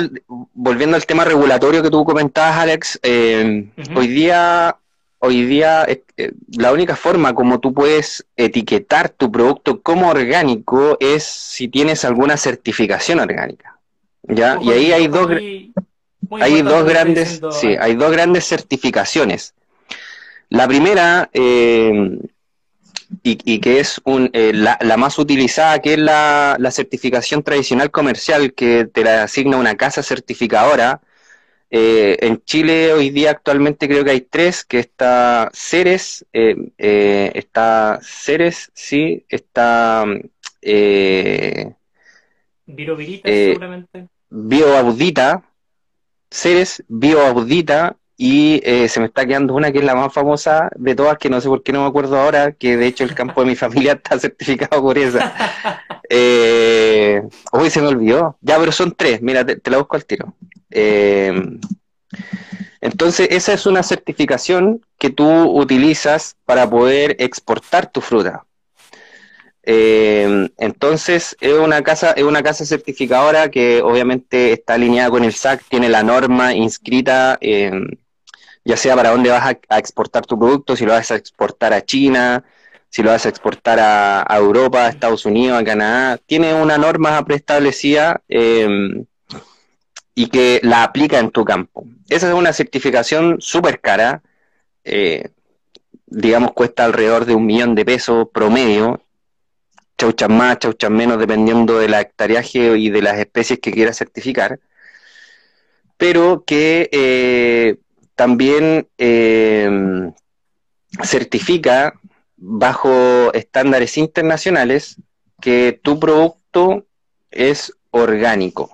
volviendo al tema regulatorio que tú comentabas, Alex, hoy día hoy día eh, eh, la única forma como tú puedes etiquetar tu producto como orgánico es si tienes alguna certificación orgánica. ¿Ya? y ahí hay dos hay dos grandes sí, hay dos grandes certificaciones. La primera eh, y, que es un, la, la, más utilizada, que es la, la certificación tradicional comercial, que te la asigna una casa certificadora, eh, en Chile hoy día actualmente creo que hay tres, que está Ceres, eh, eh, está Ceres, sí, está... Eh, Virovirita seguramente. Bioaudita, Ceres, Bioaudita y se me está quedando una que es la más famosa de todas, que no sé por qué no me acuerdo ahora, que de hecho el campo de mi [LAUGHS] familia está certificado por esa. [LAUGHS] Eh, uy, se me olvidó. Ya, pero son tres, mira, te la busco al tiro. Eh, entonces, esa es una certificación que tú utilizas para poder exportar tu fruta. Eh, entonces, es una casa, es una casa certificadora que obviamente está alineada con el SAC, tiene la norma inscrita, eh, ya sea para dónde vas a, exportar tu producto, si lo vas a exportar a China, si lo vas a exportar a, Europa, a Estados Unidos, a Canadá, tiene una norma preestablecida eh, y que la aplica en tu campo. Esa es una certificación súper cara, eh, digamos cuesta alrededor de un millón de pesos promedio, chauchas más, chauchas menos, dependiendo de la hectareaje y de las especies que quieras certificar, pero que eh, también eh, certifica bajo estándares internacionales que tu producto es orgánico.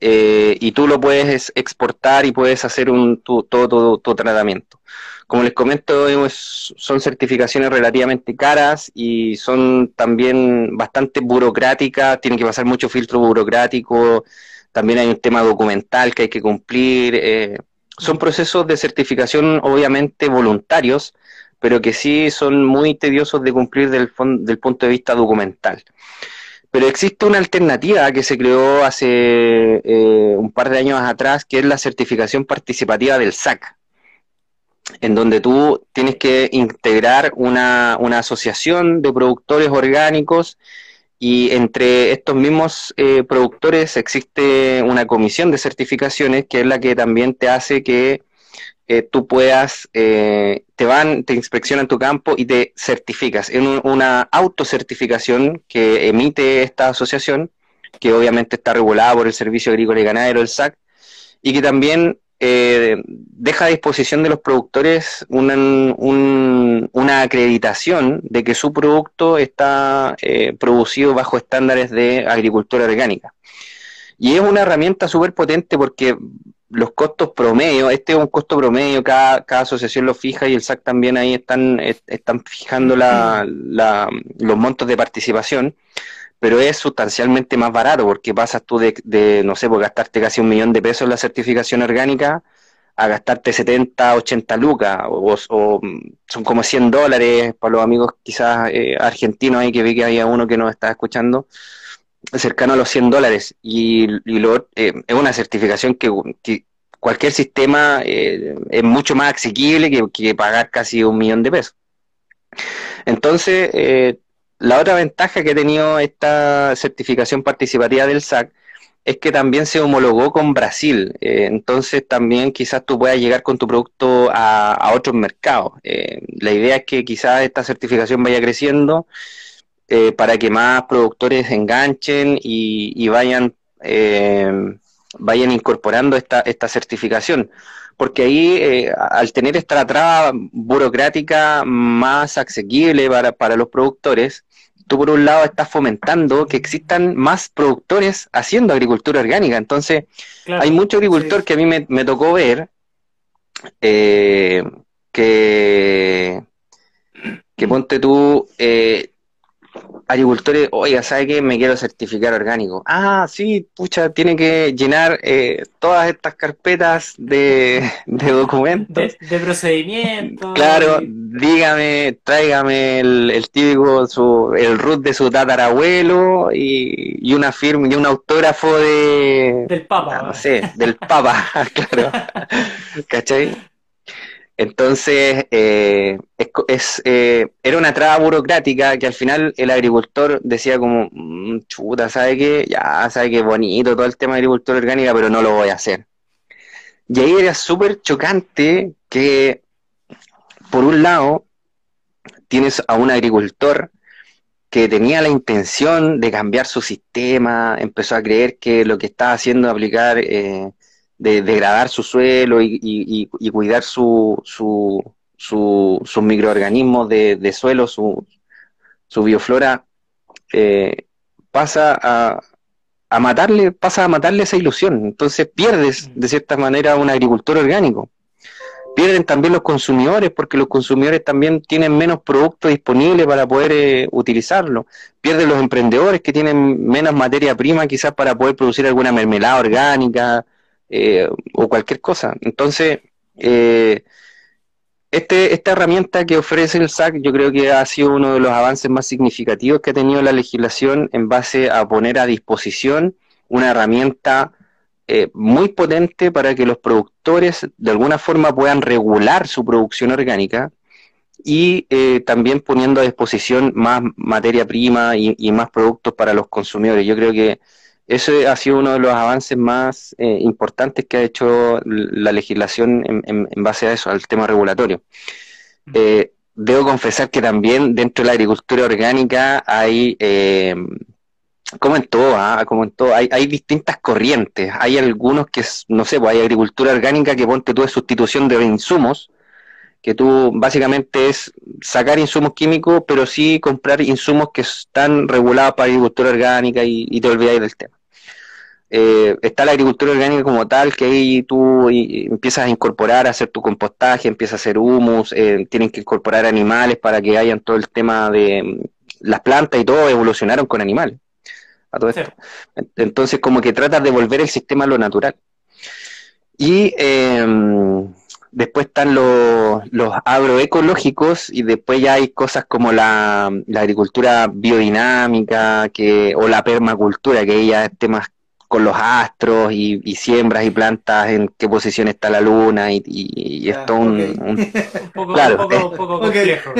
Eh, y tú lo puedes exportar y puedes hacer un, todo tu, tratamiento. Como les comento, son certificaciones relativamente caras y son también bastante burocráticas, tienen que pasar mucho filtro burocrático, también hay un tema documental que hay que cumplir. Eh, son procesos de certificación obviamente voluntarios, pero que sí son muy tediosos de cumplir del, punto de vista documental. Pero existe una alternativa que se creó hace eh, un par de años atrás, que es la certificación participativa del SAC, en donde tú tienes que integrar una, asociación de productores orgánicos y entre estos mismos eh, productores existe una comisión de certificaciones que es la que también te hace que eh, tú puedas, eh, te van, te inspeccionan tu campo y te certificas. En una autocertificación que emite esta asociación, que obviamente está regulada por el Servicio Agrícola y Ganadero, el SAC, y que también eh, deja a disposición de los productores una, una acreditación de que su producto está producido bajo estándares de agricultura orgánica. Y es una herramienta súper potente porque los costos promedio, este es un costo promedio, cada, cada asociación lo fija y el SAC también ahí están, están fijando la, los montos de participación, pero es sustancialmente más barato porque pasas tú de, no sé, por gastarte casi un millón de pesos en la certificación orgánica a gastarte 70, 80 lucas, o, son como 100 dólares para los amigos quizás eh, argentinos ahí que vi que había uno que nos está escuchando cercano a los 100 dólares y, lo, eh, es una certificación que, cualquier sistema eh, es mucho más asequible que, pagar casi un millón de pesos. Entonces, eh, la otra ventaja que ha tenido esta certificación participativa del SAC es que también se homologó con Brasil. entonces, también quizás tú puedas llegar con tu producto a, otros mercados. la idea es que quizás esta certificación vaya creciendo eh, para que más productores enganchen y, vayan, eh, vayan incorporando esta, esta certificación. Porque ahí, eh, al tener esta traba burocrática más asequible para, para los productores, tú por un lado estás fomentando que existan más productores haciendo agricultura orgánica. Entonces, hay mucho agricultor que a mí me, me tocó ver, que que, que ponte tú, eh, agricultores, oiga, ¿sabe qué? Me quiero certificar orgánico. Ah, sí, pucha, tiene que llenar eh, todas estas carpetas de, [LAUGHS] documentos. De, procedimientos. Claro, dígame, tráigame el, típico, su, el root de su tatarabuelo y, y una firma y un autógrafo de... Del Papa. no sé, del Papa, [LAUGHS] claro. [LAUGHS] ¿Cachai? Entonces, eh, es, eh, era una traba burocrática que al final el agricultor decía como, mm, chuta, ¿sabe qué? Ya, ¿sabe qué bonito todo el tema de agricultura orgánica, pero no lo voy a hacer. Y ahí era súper chocante que, por un lado, tienes a un agricultor que tenía la intención de cambiar su sistema, empezó a creer que lo que estaba haciendo aplicar eh, de degradar su suelo y, cuidar su, su, sus microorganismos de, suelo, su, su bioflora, eh, pasa a, a, matarle, pasa a matarle esa ilusión. Entonces pierdes, de cierta manera, un agricultor orgánico. Pierden también los consumidores, porque los consumidores también tienen menos productos disponibles para poder eh, utilizarlo. Pierden los emprendedores que tienen menos materia prima quizás para poder producir alguna mermelada orgánica, eh, o cualquier cosa. Entonces, eh, este, esta herramienta que ofrece el SAC yo creo que ha sido uno de los avances más significativos que ha tenido la legislación en base a poner a disposición una herramienta eh, muy potente para que los productores de alguna forma puedan regular su producción orgánica y también poniendo a disposición más materia prima y, y, más productos para los consumidores. Yo creo que ese ha sido uno de los avances más eh, importantes que ha hecho la legislación en, base a eso, al tema regulatorio. Eh, debo confesar que también dentro de la agricultura orgánica hay, eh, como en todo, ¿ah? como en todo, hay, distintas corrientes. Hay algunos que, no sé, pues hay agricultura orgánica que ponte tú de sustitución de insumos, que tú básicamente es sacar insumos químicos, pero sí comprar insumos que están regulados para agricultura orgánica y, y te olvidas del tema. Eh, está la agricultura orgánica como tal, que ahí tú empiezas a incorporar, a hacer tu compostaje, empiezas a hacer humus, eh, tienen que incorporar animales para que hayan todo el tema de mm, las plantas y todo evolucionaron con animales. A todo esto. Entonces, como que tratas de volver el sistema a lo natural. Y em, después están los, los, agroecológicos y después ya hay cosas como la, la agricultura biodinámica que, o la permacultura, que ya es temas con los astros y, siembras y plantas en qué posición está la luna y, y, esto [LAUGHS] un, poco, claro, un poco, [LAUGHS] complejo.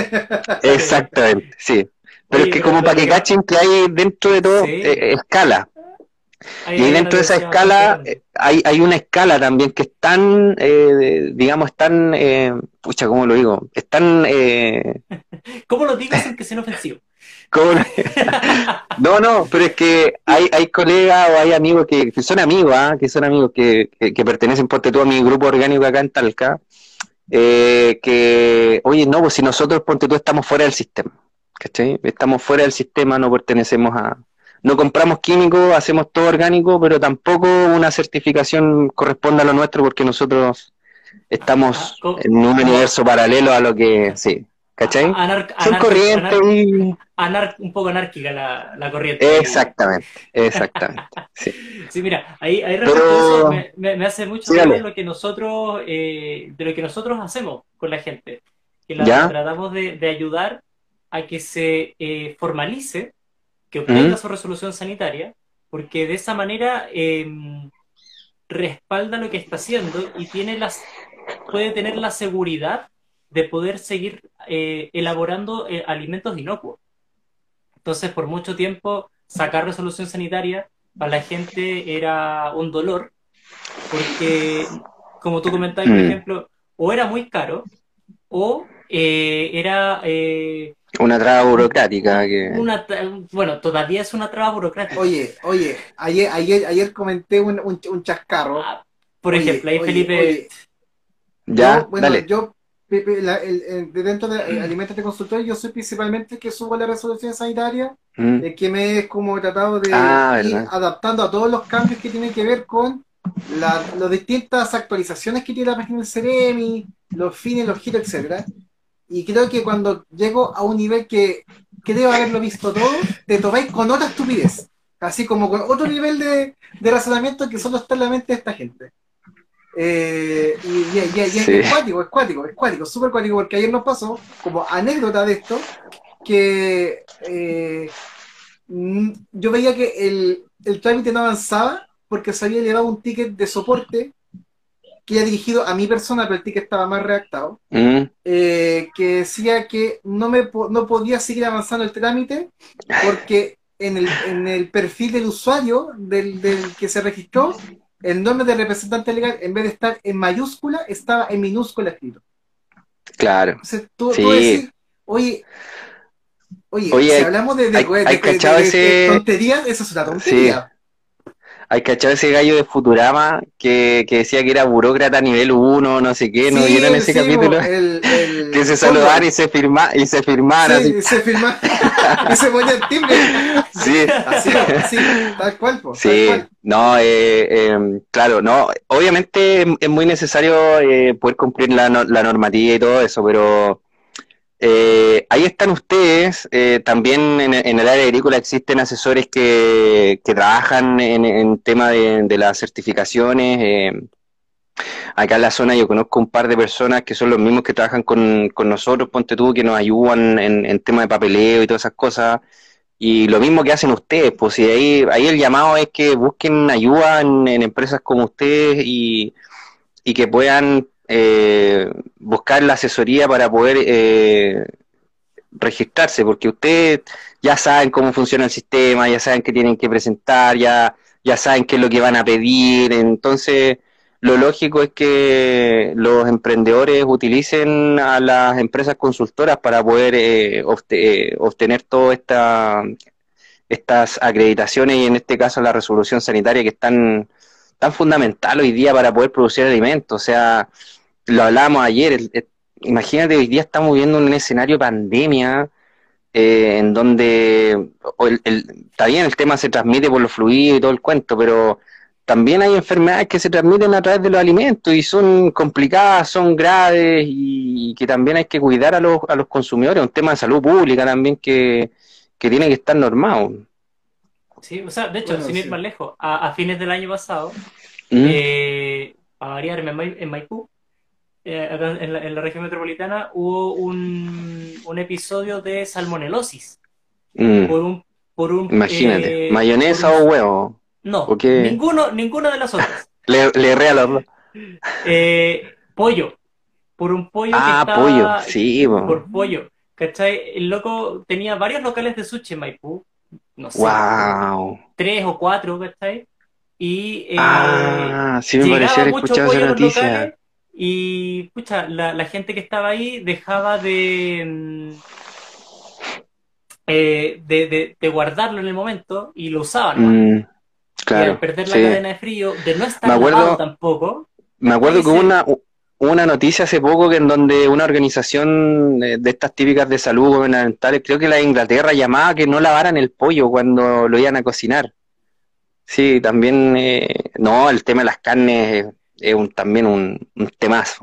Exactamente, sí. Pero es que como para que cachen que hay dentro de todo eh, escala. y dentro de esa escala eh, hay, hay una escala también que es tan, eh, digamos, tan, eh, pucha, ¿cómo lo digo? Es tan... Eh... [LAUGHS] ¿Cómo lo digo sin que sea ofensivo? [LAUGHS] no, no, pero es que hay, hay colegas o hay amigos que, son amigos, ¿ah? que son amigos que, que, pertenecen, por tú, a mi grupo orgánico acá en Talca, eh, que, oye, no, pues si nosotros, ponte tú, estamos fuera del sistema, ¿cachai? Estamos fuera del sistema, no pertenecemos a... No compramos químicos, hacemos todo orgánico, pero tampoco una certificación corresponde a lo nuestro porque nosotros estamos ah, en un universo paralelo a lo que... Sí, ¿Cachai? Son corrientes un poco anárquica la, la corriente. Exactamente, exactamente. [LAUGHS] sí. mira, ahí, ahí eso me, me, hace mucho de lo que nosotros, eh, de lo que nosotros hacemos con la gente. Que la, tratamos de, de, ayudar a que se eh, formalice, que obtenga su resolución sanitaria, porque de esa manera em, respalda lo que está haciendo y tiene las, puede tener la seguridad de poder seguir eh, elaborando eh, alimentos inocuos. Entonces, por mucho tiempo, sacar resolución sanitaria para la gente era un dolor, porque, como tú comentabas, por mm. ejemplo, o era muy caro, o eh, era... una traba burocrática. bueno, todavía es una traba burocrática. Oye, oye, ayer, ayer, ayer comenté un, un, chascarro. Ah, por ejemplo, ahí Felipe... ya, bueno, dale. yo el, dentro de alimentos de consultorio, yo soy principalmente el que subo la resolución sanitaria, mm. el que me es como tratado de ah, ir adaptando a todos los cambios que tienen que ver con las distintas actualizaciones que tiene la página del Ceremi, los fines, los giros, etcétera. Y creo que cuando llego a un nivel que creo haberlo visto todo, te topáis con otra estupidez. Así como con otro nivel de, de razonamiento que solo está en la mente de esta gente. Eh, y, es cuático, es cuático, es cuático, súper cuático, porque ayer nos pasó, como anécdota de esto, que eh, yo veía que el, el, trámite no avanzaba porque se había elevado un ticket de soporte que era dirigido a mi persona, pero el ticket estaba más redactado, mm. eh, que decía que no, me, no podía seguir avanzando el trámite porque en el, en el perfil del usuario del, del que se registró el nombre del representante legal, en vez de estar en mayúscula, estaba en minúscula escrito. Claro. Entonces, tú, sí. oye, oye, si hablamos de, de, de, tonterías, eso es una tontería. Hay cachado ese gallo de Futurama que, que, decía que era burócrata nivel 1, no sé qué, ¿no vieron ese capítulo? [LAUGHS] que se saludaban y se firma y se firmaran. Sí, se firmaban [LAUGHS] y se ponía el timbre. Sí. Así, así, tal cual. sí, no, eh, eh, claro, no, obviamente es muy necesario eh, poder cumplir la, la normativa y todo eso, pero eh, ahí están ustedes, eh, también en, el área agrícola existen asesores que, trabajan en, en tema de, las certificaciones. Eh, acá en la zona yo conozco un par de personas que son los mismos que trabajan con, nosotros, ponte tú, que nos ayudan en, tema de papeleo y todas esas cosas. Y lo mismo que hacen ustedes, pues ahí, ahí el llamado es que busquen ayuda en, empresas como ustedes y, y que puedan eh, buscar la asesoría para poder eh, registrarse, porque ustedes ya saben cómo funciona el sistema, ya saben qué tienen que presentar, ya, ya saben qué es lo que van a pedir, entonces lo lógico es que los emprendedores utilicen a las empresas consultoras para poder eh, eh, obtener todas esta, estas acreditaciones y en este caso la resolución sanitaria que están tan fundamental hoy día para poder producir alimentos. O sea, lo hablábamos ayer, imagínate, hoy día estamos viviendo un escenario pandemia eh, en donde está bien, el tema se transmite por los fluidos y todo el cuento, pero también hay enfermedades que se transmiten a través de los alimentos y son complicadas, son graves y, que también hay que cuidar a los, a los consumidores, un tema de salud pública también que, tiene que estar normado. Sí, o sea, de hecho, sin ir más lejos, a, fines del año pasado, ¿Mm? eh, a variarme en Maipú, eh, en, la, región metropolitana hubo un, un episodio de salmonelosis. Mm. Por un, por un, Imagínate, eh, mayonesa o huevo. No, ninguno, ninguna de las otras. [LAUGHS] le, le a los [LAUGHS] eh, pollo. Por un pollo ah, que estaba, pollo, sí. Por pollo. ¿Cachai? El loco tenía varios locales de sushi en Maipú. No sé. Wow. Tres o cuatro, ¿cachai? Y eh, ah, sí me pareció haber escuchado esa noticia. Y, pucha, la, gente que estaba ahí dejaba de, mm, eh, de, guardarlo en el momento y lo usaban. Mm, claro, perder la cadena de frío, de no estar me tampoco. Me acuerdo que hubo una, una noticia hace poco que en donde una organización de, estas típicas de salud gubernamentales, creo que la de Inglaterra, llamaba que no lavaran el pollo cuando lo iban a cocinar. Sí, también, eh, no, el tema de las carnes es un, también un, temazo.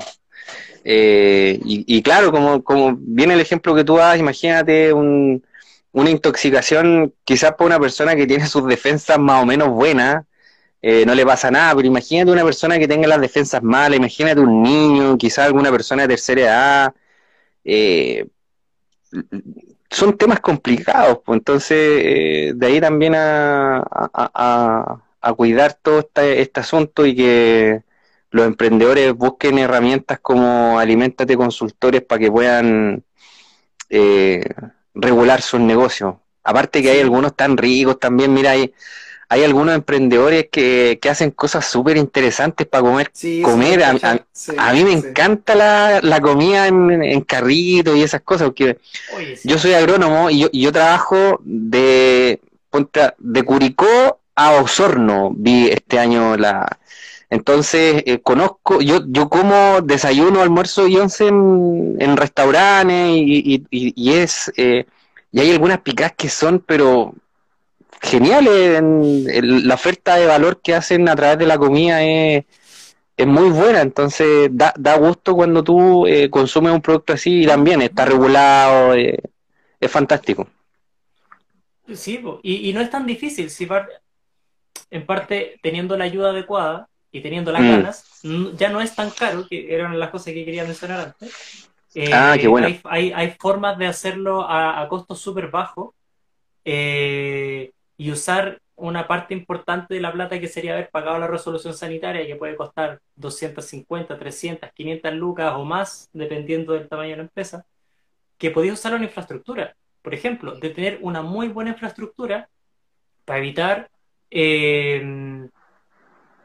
Eh, y, claro, como, como viene el ejemplo que tú das, imagínate una intoxicación quizás por una persona que tiene sus defensas más o menos buenas, eh, no le pasa nada, pero imagínate una persona que tenga las defensas malas, imagínate un niño, quizás alguna persona de tercera edad. Eh, son temas complicados, pues entonces de ahí también a, a, a, cuidar todo este, este asunto y que los emprendedores busquen herramientas como Alimentate Consultores para que puedan eh, regular sus negocios. Aparte que hay algunos tan ricos también, mira, hay, hay algunos emprendedores que, hacen cosas súper interesantes para comer. comer. A, mí me encanta la, comida en, carrito y esas cosas, porque yo soy agrónomo y yo, y yo trabajo de, de Curicó a Osorno. Vi este año la, entonces, eh, conozco, yo, yo como desayuno, almuerzo y once en, restaurantes y, y, es, eh, y hay algunas picas que son, pero geniales, en, la oferta de valor que hacen a través de la comida es, es muy buena, entonces da, da gusto cuando tú eh, consumes un producto así y también está regulado, eh, es fantástico. Sí, y, y, no es tan difícil, si en parte teniendo la ayuda adecuada y teniendo las mm. ganas, ya no es tan caro, que eran las cosas que quería mencionar antes. ah, qué bueno. Hay, hay, hay, formas de hacerlo a, a costos súper bajos y usar una parte importante de la plata que sería haber pagado la resolución sanitaria, que puede costar 250, 300, 500 lucas o más, dependiendo del tamaño de la empresa, que podía usar una infraestructura. Por ejemplo, de tener una muy buena infraestructura para evitar em,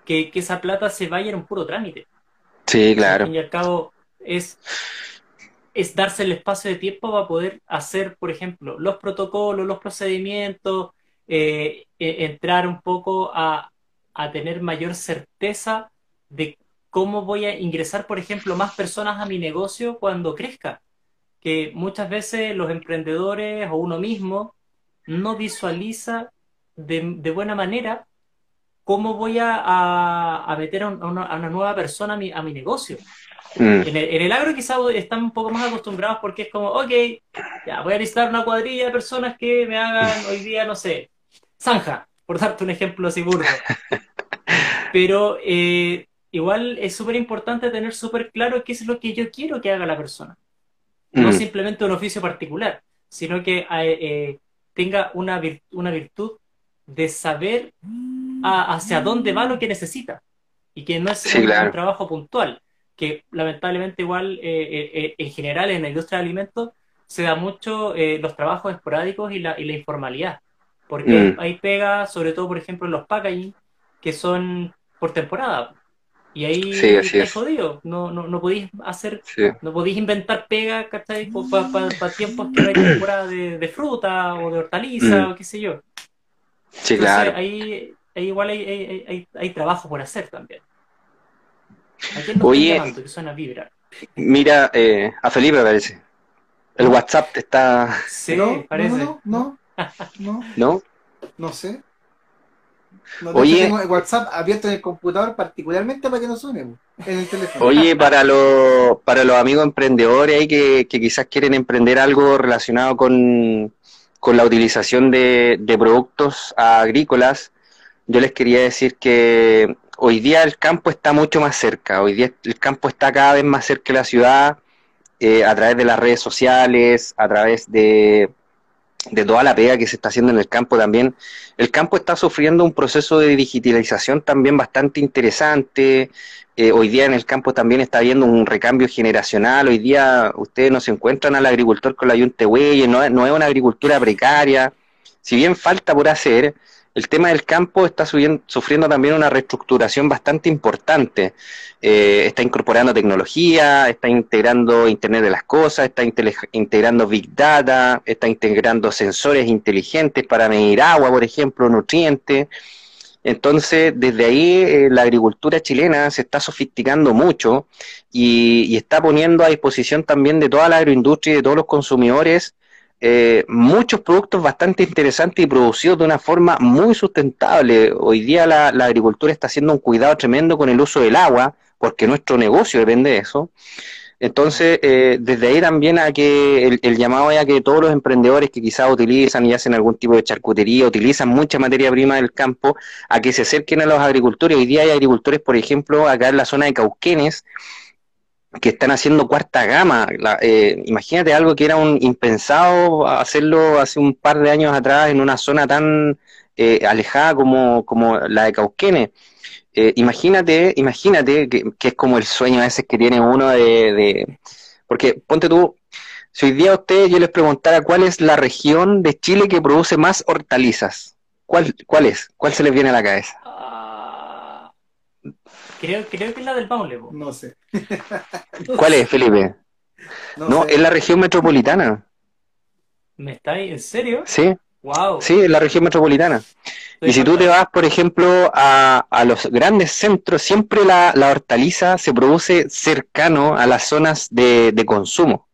que, que, esa plata se vaya en un puro trámite. Sí, claro. Al fin y al cabo, es, es darse el espacio de tiempo para poder hacer, por ejemplo, los protocolos, los procedimientos, eh, e, entrar un poco a, a, tener mayor certeza de cómo voy a ingresar, por ejemplo, más personas a mi negocio cuando crezca. Que muchas veces los emprendedores o uno mismo no visualiza de, de buena manera cómo voy a, a, meter a una, a una, nueva persona a mi, a mi negocio. Mm. En, el, en, el, agro quizás están un poco más acostumbrados porque es como, ok, ya voy a necesitar una cuadrilla de personas que me hagan hoy día, no sé, zanja, por darte un ejemplo así burdo. Pero eh, igual es súper importante tener súper claro qué es lo que yo quiero que haga la persona. No mm. simplemente un oficio particular, sino que eh, eh, tenga una, una virtud de saber hacia dónde va lo que necesita y que no es un, trabajo puntual, que lamentablemente igual en general en la industria de alimentos se da mucho los trabajos esporádicos y la, y la informalidad. Porque mm. hay pega, sobre todo, por ejemplo, en los packaging, que son por temporada. Y ahí sí, jodido. No, no, no podéis hacer, no podéis inventar pega, ¿cachai? Para tiempos que no hay temporada de, de fruta o de hortaliza mm. o qué sé yo. Sí, claro. Ahí, ahí igual hay, hay, hay, hay, trabajo por hacer también. Oye, que suena vibra. Mira, eh, a Felipe parece. El WhatsApp te está. Sí, parece. no, no. No. ¿No? No sé. Oye, tengo WhatsApp abierto en el computador particularmente para que no suene en el teléfono. Oye, [LAUGHS] para los para los amigos emprendedores ahí que, que quizás quieren emprender algo relacionado con, con la utilización de, de, productos agrícolas, yo les quería decir que hoy día el campo está mucho más cerca, hoy día el campo está cada vez más cerca de la ciudad, eh, a través de las redes sociales, a través de, de toda la pega que se está haciendo en el campo también. El campo está sufriendo un proceso de digitalización también bastante interesante. Eh, hoy día en el campo también está habiendo un recambio generacional. Hoy día ustedes no se encuentran al agricultor con la yunte no, no es una agricultura precaria. Si bien falta por hacer, el tema del campo está sufriendo también una reestructuración bastante importante. Eh, está incorporando tecnología, está integrando Internet de las Cosas, está integrando Big Data, está integrando sensores inteligentes para medir agua, por ejemplo, nutrientes. Entonces, desde ahí eh, la agricultura chilena se está sofisticando mucho y, y, está poniendo a disposición también de toda la agroindustria y de todos los consumidores eh, muchos productos bastante interesantes y producidos de una forma muy sustentable. Hoy día la, agricultura está haciendo un cuidado tremendo con el uso del agua, porque nuestro negocio depende de eso. Entonces, eh, desde ahí también a que el, llamado es a que todos los emprendedores que quizás utilizan y hacen algún tipo de charcutería, utilizan mucha materia prima del campo, a que se acerquen a los agricultores. Hoy día hay agricultores, por ejemplo, acá en la zona de Cauquenes, que están haciendo cuarta gama. Eh, imagínate algo que era un impensado hacerlo hace un par de años atrás en una zona tan eh, alejada como, como la de Cauquenes. Eh, imagínate, imagínate que, es como el sueño a veces que tiene uno de, Porque ponte tú, si hoy día a ustedes yo les preguntara cuál es la región de Chile que produce más hortalizas, ¿cuál, cuál es? ¿Cuál se les viene a la cabeza? Creo, creo que es la del Maule. No sé. [LAUGHS] ¿Cuál es, Felipe? No, es la región metropolitana. ¿Me estáis? ¿En serio? Sí. Wow. Sí, es la región metropolitana. y si tú te vas, por ejemplo, a, a los grandes centros, siempre la, la, hortaliza se produce cercano a las zonas de, de, consumo.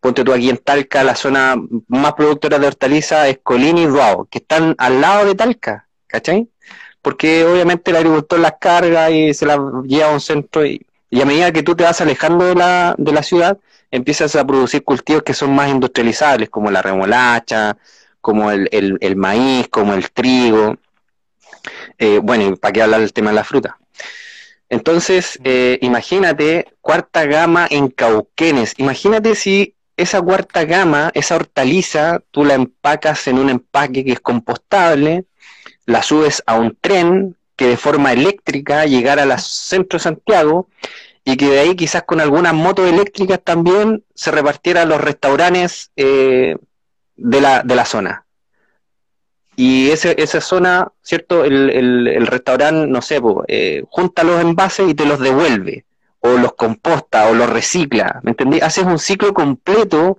Ponte tú aquí en Talca, la zona más productora de hortaliza es Colín y Duao, que están al lado de Talca, ¿cachai? Porque obviamente el agricultor las carga y se las lleva a un centro y, a medida que tú te vas alejando de la, de la ciudad, empiezas a producir cultivos que son más industrializables, como la remolacha, como el, el, maíz, como el trigo. Eh, bueno, ¿para qué hablar del tema de la fruta? Entonces, eh, imagínate cuarta gama en Cauquenes. Imagínate si esa cuarta gama, esa hortaliza, tú la empacas en un empaque que es compostable, la subes a un tren que de forma eléctrica llegara al centro de Santiago y que de ahí quizás con algunas motos eléctricas también se repartiera a los restaurantes eh, de, la, de la zona. Y ese, esa zona, ¿cierto? El, el, restaurante, no sé, eh, junta los envases y te los devuelve, o los composta, o los recicla, ¿me entendí? Haces un ciclo completo.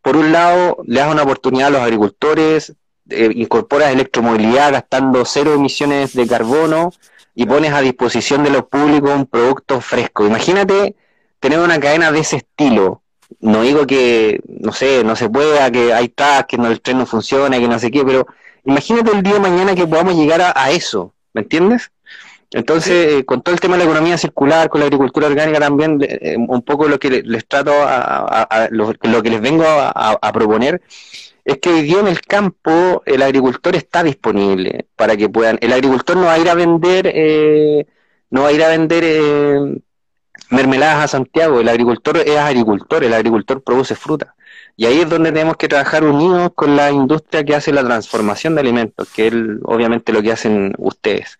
Por un lado, le das una oportunidad a los agricultores, eh, incorporas electromovilidad gastando cero emisiones de carbono y pones a disposición de los públicos un producto fresco. Imagínate tener una cadena de ese estilo, no digo que, no sé, no se pueda, que hay tracks, que no, el tren no funciona, que no sé qué, pero imagínate el día de mañana que podamos llegar a, eso, ¿me entiendes? Entonces, eh, con todo el tema de la economía circular, con la agricultura orgánica también, eh, un poco lo que les, trato, a, lo, que les vengo a, proponer, es que hoy día en el campo el agricultor está disponible para que puedan. El agricultor no va a ir a vender, eh, no va a ir a vender eh, mermeladas a Santiago. El agricultor es agricultor, el agricultor produce fruta. Y ahí es donde tenemos que trabajar unidos con la industria que hace la transformación de alimentos, que es obviamente lo que hacen ustedes.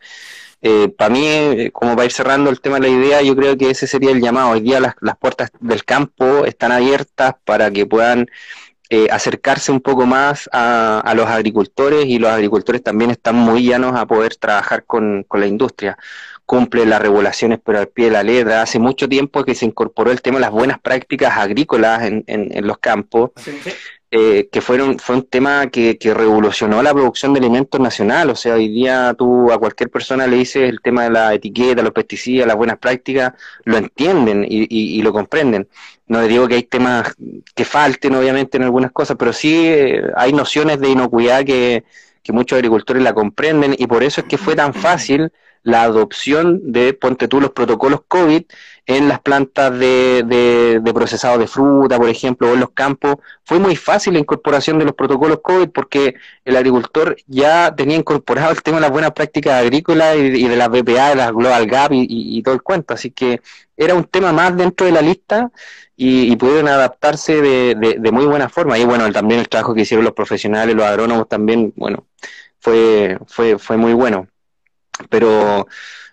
Eh, para mí, eh, como para ir cerrando el tema de la idea, yo creo que ese sería el llamado. Hoy día las, las puertas del campo están abiertas para que puedan eh, acercarse un poco más a, a, los agricultores y los agricultores también están muy llanos a poder trabajar con, con la industria. Cumple las regulaciones pero al pie de la letra. Hace mucho tiempo que se incorporó el tema de las buenas prácticas agrícolas en, en, los campos, eh, que fueron, fue un tema que, que, revolucionó la producción de alimentos nacional. O sea, hoy día tú a cualquier persona le dices el tema de la etiqueta, los pesticidas, las buenas prácticas, lo entienden y, y, lo comprenden. No digo que hay temas que falten, obviamente, en algunas cosas, pero sí eh, hay nociones de inocuidad que, que muchos agricultores la comprenden y por eso es que fue tan fácil la adopción de, ponte tú, los protocolos COVID en las plantas de, de, procesado de fruta, por ejemplo, o en los campos. Fue muy fácil la incorporación de los protocolos COVID porque el agricultor ya tenía incorporado el tema de las buenas prácticas agrícolas y, de las BPA, de las Global Gap y, todo el cuento. Así que era un tema más dentro de la lista y, pudieron adaptarse de, de, muy buena forma. Y bueno, también el trabajo que hicieron los profesionales, los agrónomos también, bueno, fue, fue, fue muy bueno. Pero,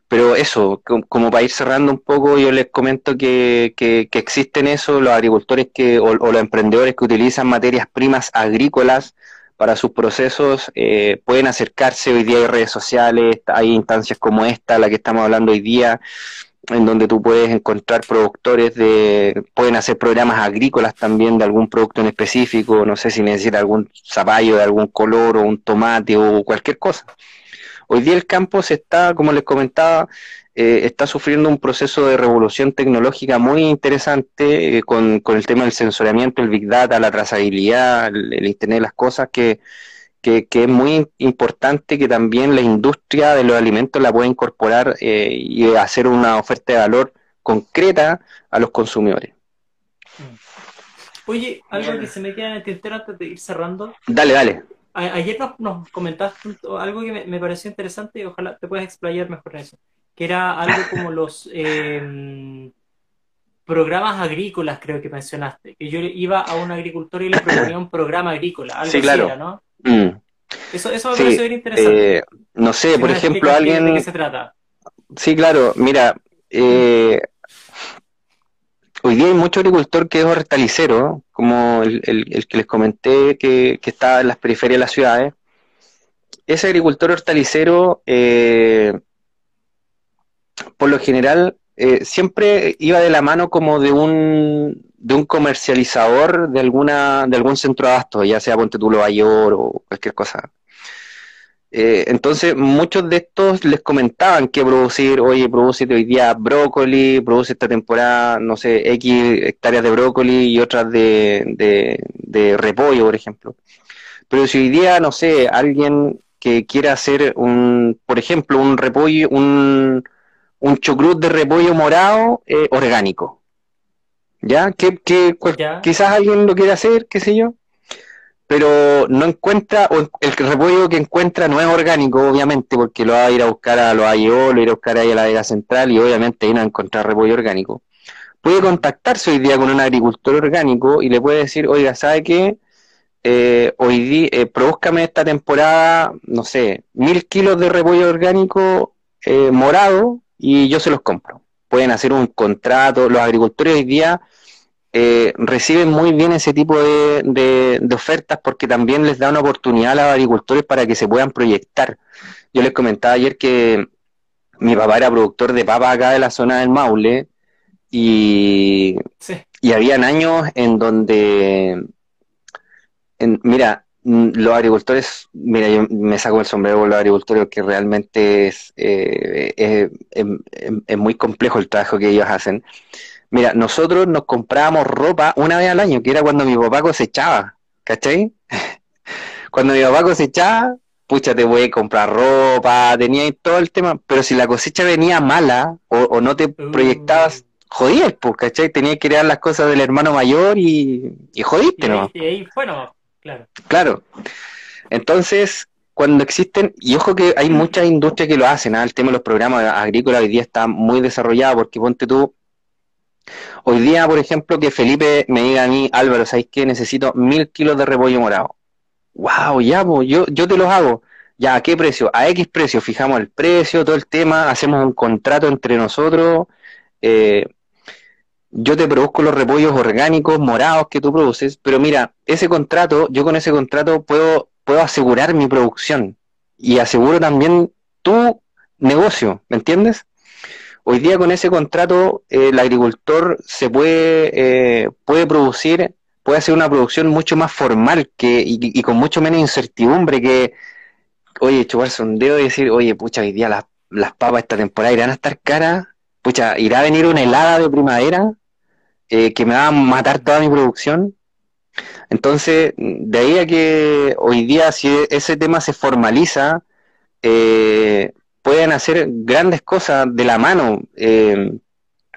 pero eso, como para ir cerrando un poco, yo les comento que, que, existen eso, los agricultores que, o, los emprendedores que utilizan materias primas agrícolas para sus procesos eh, pueden acercarse hoy día hay redes sociales, hay instancias como esta, la que estamos hablando hoy día, en donde tú puedes encontrar productores de, pueden hacer programas agrícolas también de algún producto en específico, no sé si necesita algún zapallo de algún color o un tomate o cualquier cosa. Hoy día el campo se está, como les comentaba, eh, está sufriendo un proceso de revolución tecnológica muy interesante eh, con, el tema del sensoriamiento, el big data, la trazabilidad, el, Internet de las cosas, que, que, es muy importante que también la industria de los alimentos la pueda incorporar eh, y hacer una oferta de valor concreta a los consumidores. Oye, algo que se me queda en el tintero antes de ir cerrando. Dale, dale ayer nos, nos, comentaste algo que me, pareció interesante y ojalá te puedas explayar mejor en eso, que era algo como [LAUGHS] los em, programas agrícolas, creo que mencionaste, que yo iba a un agricultor y le proponía un programa agrícola, algo sí, claro. ¿no? Mm. Eso, eso me pareció bien interesante. Eh, no sé, por ejemplo, alguien... ¿De qué se trata? Sí, claro, mira, eh, hoy día hay mucho agricultor que es hortalicero, como el, que les comenté que, está en las periferias de las ciudades. Ese agricultor hortalicero, eh, por lo general, eh, siempre iba de la mano como de un, de un comercializador de alguna de algún centro de abasto, ya sea Ponte Tulo Bayor o cualquier cosa. Eh, entonces, muchos de estos les comentaban que producir, oye, produce hoy día brócoli, produce esta temporada, no sé, X hectáreas de brócoli y otras de, de, repollo, por ejemplo. Pero si hoy día, no sé, alguien que quiere hacer un, por ejemplo, un repollo, un, un chucrut de repollo morado eh, orgánico. ¿Ya? Que, que quizás alguien lo quiere hacer, qué sé yo, pero no encuentra, o el repollo que encuentra no es orgánico, obviamente, porque lo va a ir a buscar a los AIO, lo va a buscar ahí a la Vega Central y obviamente ahí no va a encontrar repollo orgánico. Puede contactarse hoy día con un agricultor orgánico y le puede decir, oiga, ¿sabe qué? Eh, hoy día, eh, esta temporada, no sé, mil kilos de repollo orgánico eh, morado y yo se los compro. Pueden hacer un contrato, los agricultores hoy día eh, reciben muy bien ese tipo de, ofertas porque también les da una oportunidad a los agricultores para que se puedan proyectar. Yo les comentaba ayer que mi papá era productor de papa acá de la zona del Maule y, y habían años en donde, mira, los agricultores, mira, yo me saco el sombrero con los agricultores que realmente es, eh, es muy complejo el trabajo que ellos hacen Mira, nosotros nos comprábamos ropa una vez al año, que era cuando mi papá cosechaba, ¿cachai? [LAUGHS] cuando mi papá cosechaba, pucha, te voy a comprar ropa, tenía todo el tema, pero si la cosecha venía mala o, no te uh. proyectabas, jodías, pues, ¿cachai? Tenías que crear las cosas del hermano mayor y, y jodiste, ¿no? Y ahí, bueno, claro. Claro. Entonces, cuando existen, y ojo que hay muchas industrias que lo hacen, ¿ah? el tema de los programas agrícolas hoy día está muy desarrollado, porque ponte tú, Hoy día, por ejemplo, que Felipe me diga a mí, Álvaro, ¿sabes qué? Necesito mil kilos de repollo morado. ¡Wow! Ya, yo, yo te los hago. Ya, ¿a qué precio? A X precio. Fijamos el precio, todo el tema, hacemos un contrato entre nosotros. Eh, yo te produzco los repollos orgánicos morados que tú produces, pero mira, ese contrato, yo con ese contrato puedo, puedo asegurar mi producción y aseguro también tu negocio, ¿me entiendes? Hoy día con ese contrato eh, el agricultor se puede, eh, puede producir, puede hacer una producción mucho más formal que, y, con mucho menos incertidumbre que, oye, chuparse un dedo y decir, oye, pucha, hoy día las, las papas esta temporada irán a estar caras, pucha, irá a venir una helada de primavera eh, que me va a matar toda mi producción. Entonces, de ahí a que hoy día si ese tema se formaliza, eh, pueden hacer grandes cosas de la mano. Eh,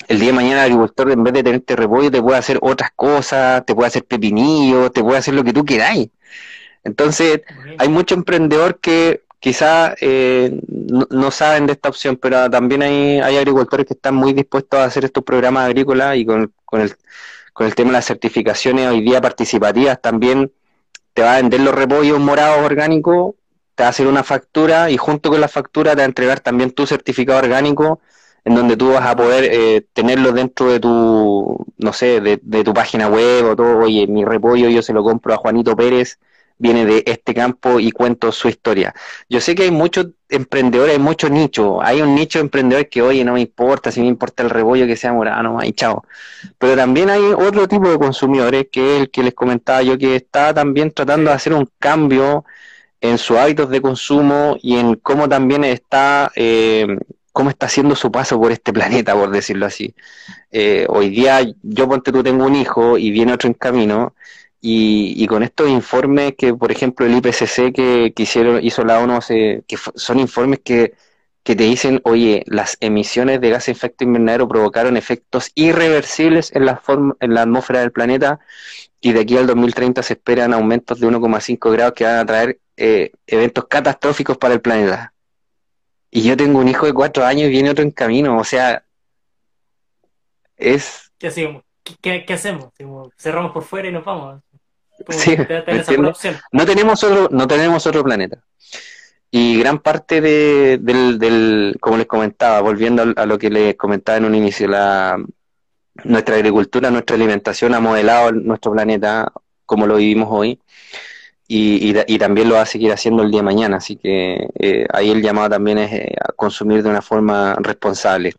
el día de mañana el agricultor en vez de tener este repollo te puede hacer otras cosas, te puede hacer pepinillo, te puede hacer lo que tú queráis. Entonces, hay mucho emprendedor que quizá eh, no, saben de esta opción, pero también hay, hay agricultores que están muy dispuestos a hacer estos programas agrícolas y con, con, el, con el tema de las certificaciones hoy día participativas también te va a vender los repollos morados orgánicos te va a hacer una factura y junto con la factura te va a entregar también tu certificado orgánico en donde tú vas a poder eh, tenerlo dentro de tu, no sé, de, de, tu página web o todo, oye, mi repollo yo se lo compro a Juanito Pérez, viene de este campo y cuento su historia. Yo sé que hay muchos emprendedores, hay muchos nichos, hay un nicho de emprendedores que, oye, no me importa, si me importa el repollo que sea morado, y chao. Pero también hay otro tipo de consumidores, que es el que les comentaba yo, que está también tratando de hacer un cambio en sus hábitos de consumo y en cómo también está, eh, cómo está haciendo su paso por este planeta, por decirlo así. Eh, hoy día yo ponte tú tengo un hijo y viene otro en camino y, con estos informes que, por ejemplo, el IPCC que, que hicieron, hizo la ONU, que son informes que, que te dicen, oye, las emisiones de gas de efecto invernadero provocaron efectos irreversibles en la, en la atmósfera del planeta y de aquí al 2030 se esperan aumentos de 1,5 grados que van a traer eh, eventos catastróficos para el planeta. Y yo tengo un hijo de cuatro años y viene otro en camino, o sea, es... ¿Qué hacemos? ¿Qué, hacemos? ¿Cerramos por fuera y nos vamos? no tenemos otro, no tenemos otro planeta. Y gran parte de, del, del, como les comentaba, volviendo a, lo que les comentaba en un inicio, la, nuestra agricultura, nuestra alimentación ha modelado nuestro planeta como lo vivimos hoy y, y, también lo va a seguir haciendo el día de mañana, así que eh, ahí el llamado también es eh, a consumir de una forma responsable.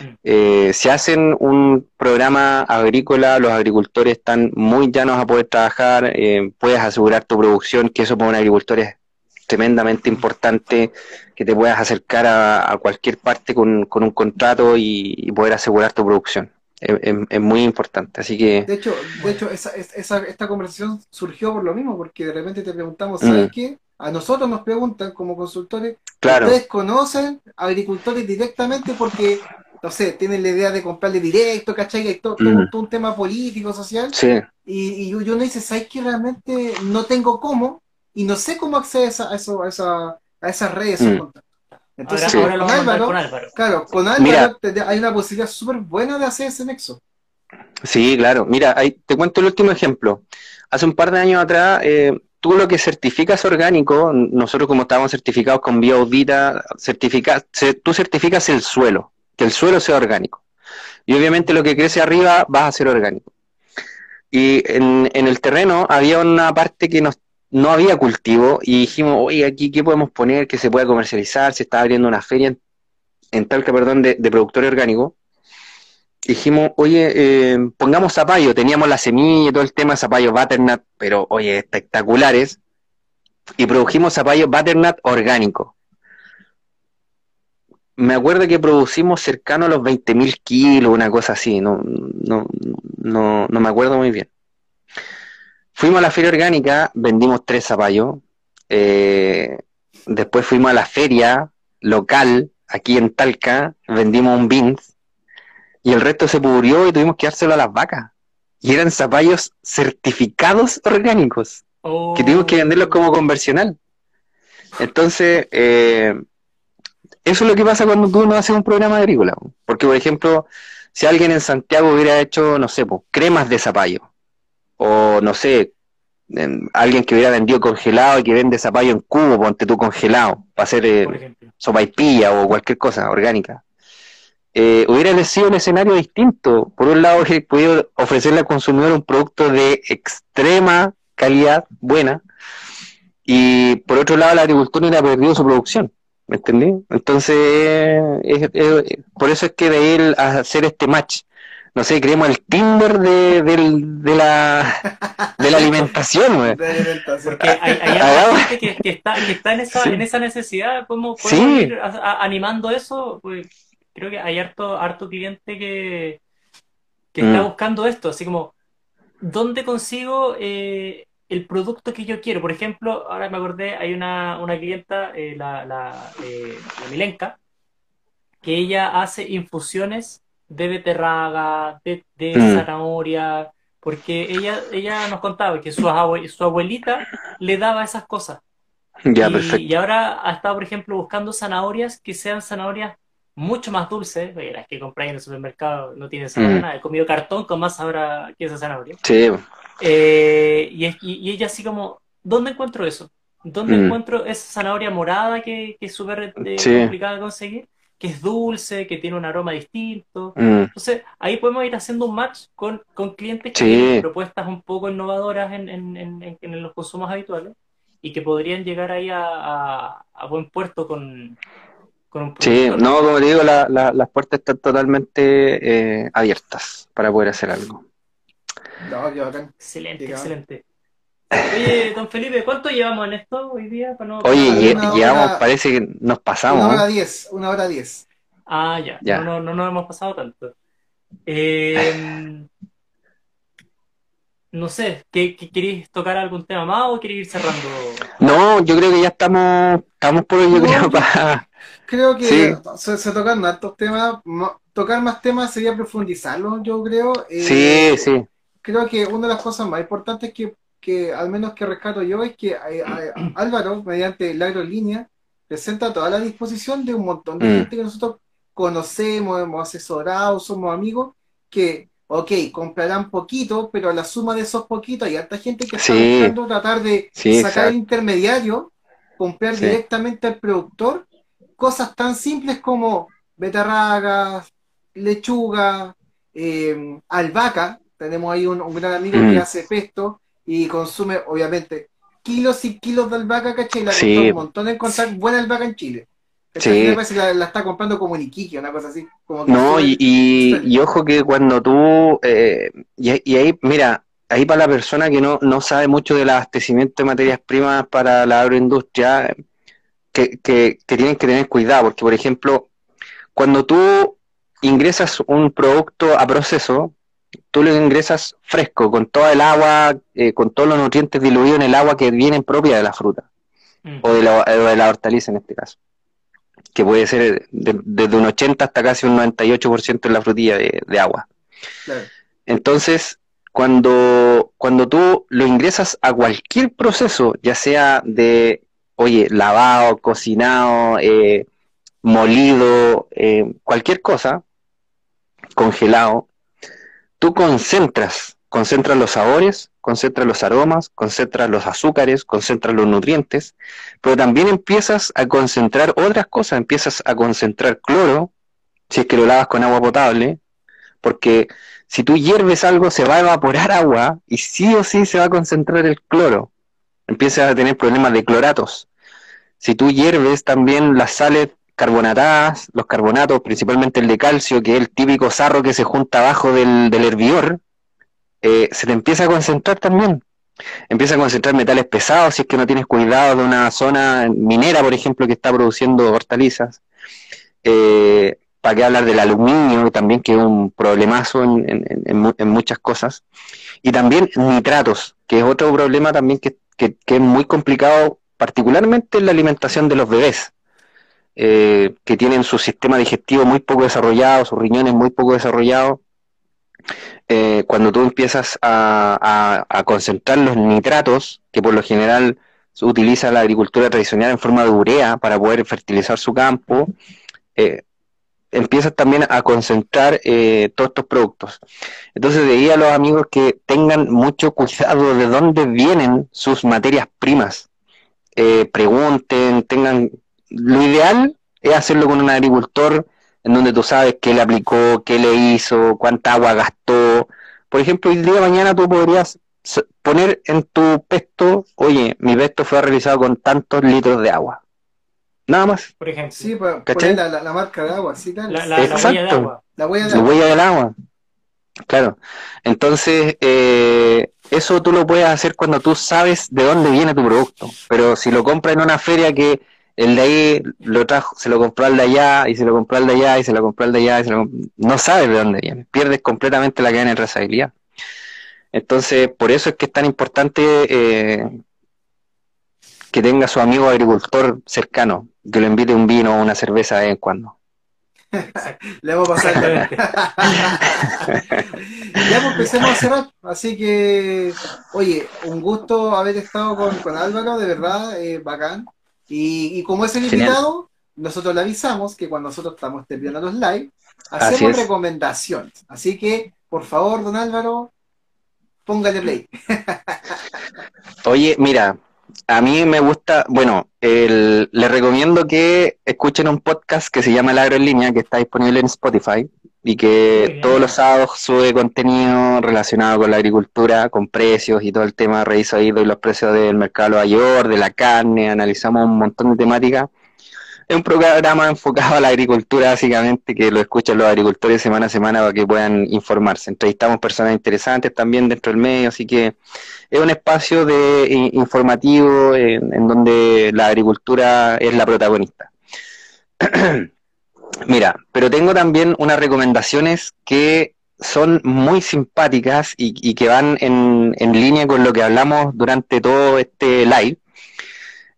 Mm. Eh, si hacen un programa agrícola, los agricultores están muy llanos a poder trabajar, puedes asegurar tu producción, que eso para un agricultor es tremendamente importante, que te puedas acercar a, cualquier parte con, un contrato y poder asegurar tu producción. Es, muy importante. Así que. De hecho, de hecho esa, esa, esta conversación surgió por lo mismo, porque de repente te preguntamos, ¿sabes mm. qué? A nosotros nos preguntan como consultores, claro. ¿ustedes conocen agricultores directamente porque, no sé, tienen la idea de comprarle directo, ¿cachai? Hay todo, mm. todo, un tema político, social. Sí. Y, y yo no dice, ¿sabes qué? Realmente no tengo cómo y no sé cómo acceder a, eso, a, esa, a esas redes. Mm. Entonces, ahora, lo con, Álvaro, con, Álvaro, claro, con Álvaro hay una posibilidad súper buena de hacer ese nexo. Sí, claro. Mira, te cuento el último ejemplo. Hace un par de años atrás, eh, tú lo que certificas orgánico, nosotros como estábamos certificados con Bioaudita, certifica, tú certificas el suelo, que el suelo sea orgánico. Y obviamente lo que crece arriba va a ser orgánico. Y en, en el terreno había una parte que nos no había cultivo y dijimos, oye, aquí, ¿qué podemos poner que se pueda comercializar? Se estaba abriendo una feria en, Talca, perdón, de, de productores orgánicos. Dijimos, oye, eh, pongamos zapallo, teníamos la semilla y todo el tema, zapallo Butternut, pero oye, espectaculares, y produjimos zapallo Butternut orgánico. Me acuerdo que producimos cercano a los 20.000 kilos, una cosa así, no, no, no, no me acuerdo muy bien. Fuimos a la feria orgánica, vendimos tres zapallos. Eh, después fuimos a la feria local, aquí en Talca, vendimos un beans. Y el resto se pudrió y tuvimos que dárselo a las vacas. Y eran zapallos certificados orgánicos. Que tuvimos que venderlos como conversional. Entonces, eh, eso es lo que pasa cuando tú no haces un programa agrícola. Porque, por ejemplo, si alguien en Santiago hubiera hecho, no sé, cremas de zapallo, o no sé, alguien que hubiera vendido congelado y que vende zapallo en cubo, ponte tú congelado, para hacer eh, sopaipilla o cualquier cosa orgánica. Eh, hubiera sido un escenario distinto. Por un lado, he podido ofrecerle al consumidor un producto de extrema calidad, buena, y por otro lado, la agricultura hubiera perdido su producción. ¿Me entendí? Entonces, por eso es que de él hacer este match no sé, creemos el Tinder de, de, la, [LAUGHS] de la alimentación, Porque hay, hay [LAUGHS] gente que, está, que está en esa, en esa necesidad, podemos, ir animando eso, pues creo que hay harto, harto cliente que, que está mm. buscando esto, así como, ¿dónde consigo eh, el producto que yo quiero? Por ejemplo, ahora me acordé, hay una, una clienta, eh, la, la, eh, la Milenka, que ella hace infusiones de beterraga, de, mm. zanahoria, porque ella, ella nos contaba que su, su abuelita le daba esas cosas. y, ahora ha estado, por ejemplo, buscando zanahorias que sean zanahorias mucho más dulces. las que compráis en el supermercado no tienen sabor mm. nada. He comido cartón con más sabor que esa zanahoria. Sí. Eh, y, y, ella así como, ¿dónde encuentro eso? ¿Dónde mm. encuentro esa zanahoria morada que, que es súper eh, complicada de conseguir? Que es dulce, que tiene un aroma distinto. Mm. Entonces, ahí podemos ir haciendo un match con, con clientes que tienen propuestas un poco innovadoras en, en, en, en, los consumos habituales y que podrían llegar ahí a, a, buen puerto con, con un Sí, no, como digo, la, las puertas están totalmente eh, abiertas para poder hacer algo. No, excelente, excelente. Oye, don Felipe, ¿cuánto llevamos en esto hoy día? Oye, llevamos, parece que nos pasamos. Una hora diez, una hora diez. Ah, ya, ya. No, no, no nos hemos pasado tanto. Eh, no sé, ¿qué, queréis tocar algún tema más o queréis ir cerrando? No, yo creo que ya estamos, estamos por hoy, yo creo, para... Creo que se, tocan altos temas, tocar más temas sería profundizarlos, yo creo. Eh, sí, sí. Creo que una de las cosas más importantes que que al menos que rescato yo es que eh, eh, [CLEARS THROAT] Álvaro, mediante la aerolínea, presenta toda la disposición de un montón de mm. gente que nosotros conocemos, hemos asesorado, somos amigos, que, ok, comprarán poquito, pero a la suma de esos poquitos hay harta gente que está buscando tratar de sacar el intermediario, comprar directamente al productor, cosas tan simples como betarragas, lechuga, eh, albahaca, tenemos ahí un, gran amigo que mm. hace pesto, y consume, obviamente, kilos y kilos de albahaca, ¿cachai? La sí. un montón de encontrar buena albahaca en Chile. Sí. La, la, está comprando como en Iquique, una cosa así. no, y, y, ojo que cuando tú, eh, y, ahí, mira, ahí para la persona que no, no sabe mucho del abastecimiento de materias primas para la agroindustria, que, que, que tienen que tener cuidado, porque por ejemplo, cuando tú ingresas un producto a proceso, tú lo ingresas fresco, con toda el agua, eh, con todos los nutrientes diluidos en el agua que vienen propia de la fruta, Mm. o de la, de la hortaliza en este caso, que puede ser de- desde un 80 hasta casi un 98% en la frutilla de, de agua. Claro. Entonces, cuando, cuando tú lo ingresas a cualquier proceso, ya sea de, oye, lavado, cocinado, eh, molido, eh, cualquier cosa, congelado, tú concentras, concentras los sabores, concentras los aromas, concentras los azúcares, concentras los nutrientes, pero también empiezas a concentrar otras cosas, empiezas a concentrar cloro, si es que lo lavas con agua potable, porque si tú hierves algo se va a evaporar agua y sí o sí se va a concentrar el cloro. Empiezas a tener problemas de cloratos. Si tú hierves también las sales carbonatadas, los carbonatos, principalmente el de calcio, que es el típico sarro que se junta abajo del, del hervidor, eh, se te empieza a concentrar también. Empieza a concentrar metales pesados si es que no tienes cuidado de una zona minera, por ejemplo, que está produciendo hortalizas. Eh, ¿Para qué hablar del aluminio también, que es un problemazo en, en- en- en mu- en muchas cosas? Y también nitratos, que es otro problema también que es muy complicado, particularmente en la alimentación de los bebés, eh, que tienen su sistema digestivo muy poco desarrollado, sus riñones muy poco desarrollados. Eh, cuando tú empiezas a, concentrar los nitratos, que por lo general utiliza la agricultura tradicional en forma de urea para poder fertilizar su campo, eh, empiezas también a concentrar todos estos productos. Entonces, ahí a los amigos que tengan mucho [LAUGHS] cuidado de dónde vienen sus materias primas. Pregunten, tengan... Lo ideal es hacerlo con un agricultor en donde tú sabes qué le aplicó, qué le hizo, cuánta agua gastó. Por ejemplo, el día de mañana tú podrías poner en tu pesto, oye, mi pesto fue realizado con tantos litros de agua. Nada más. Por ejemplo. Sí, pues, poner la, la, la marca de agua, sí, claro. La, la, Exacto. huella de agua. La huella de La agua. huella del agua. Claro. Entonces, eh, eso tú lo puedes hacer cuando tú sabes de dónde viene tu producto. Pero si lo compras en una feria que el de ahí lo trajo, se lo compró al de allá, y se lo compró al de allá, y se lo compró al de allá, y se lo no sabes de dónde viene. Pierdes completamente la cadena de trazabilidad. Entonces, por eso es que es tan importante eh, que tenga su amigo agricultor cercano, que lo invite un vino o una cerveza de vez en cuando. [LAUGHS] Le vamos a pasar. [LAUGHS] Ya pues empecemos a cerrar. Así que, oye, un gusto haber estado con, con Álvaro, de verdad, eh, bacán. Y, y como es el invitado, nosotros le avisamos que cuando nosotros estamos terminando los live, hacemos es. recomendaciones. Así que, por favor, don Álvaro, póngale play. [LAUGHS] Oye, mira, a mí me gusta, bueno, el- les recomiendo que escuchen un podcast que se llama El Agro en Línea, que está disponible en Spotify y que todos los sábados sube contenido relacionado con la agricultura, con precios y todo el tema, reviso ahí doy los precios del mercado de York, de la carne, analizamos un montón de temáticas. Es un programa enfocado a la agricultura, básicamente, que lo escuchan los agricultores semana a semana para que puedan informarse. Entrevistamos personas interesantes también dentro del medio, así que es un espacio de informativo en, en donde la agricultura es la protagonista. [CLEARS THROAT] Mira, pero tengo también unas recomendaciones que son muy simpáticas y, y que van en, en línea con lo que hablamos durante todo este live.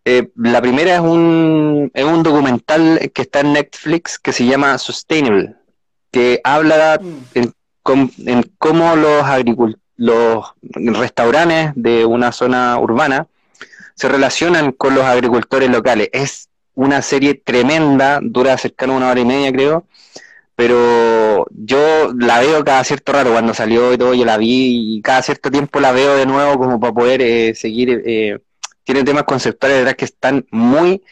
Eh, la primera es un, es un documental que está en Netflix que se llama Sustainable, que habla Mm, en cómo los los restaurantes de una zona urbana se relacionan con los agricultores locales. Es una serie tremenda, dura cercano a una hora y media, creo, pero yo la veo cada cierto rato, cuando salió y todo, yo la vi y cada cierto tiempo la veo de nuevo como para poder eh, seguir. eh, tiene temas conceptuales detrás que están muy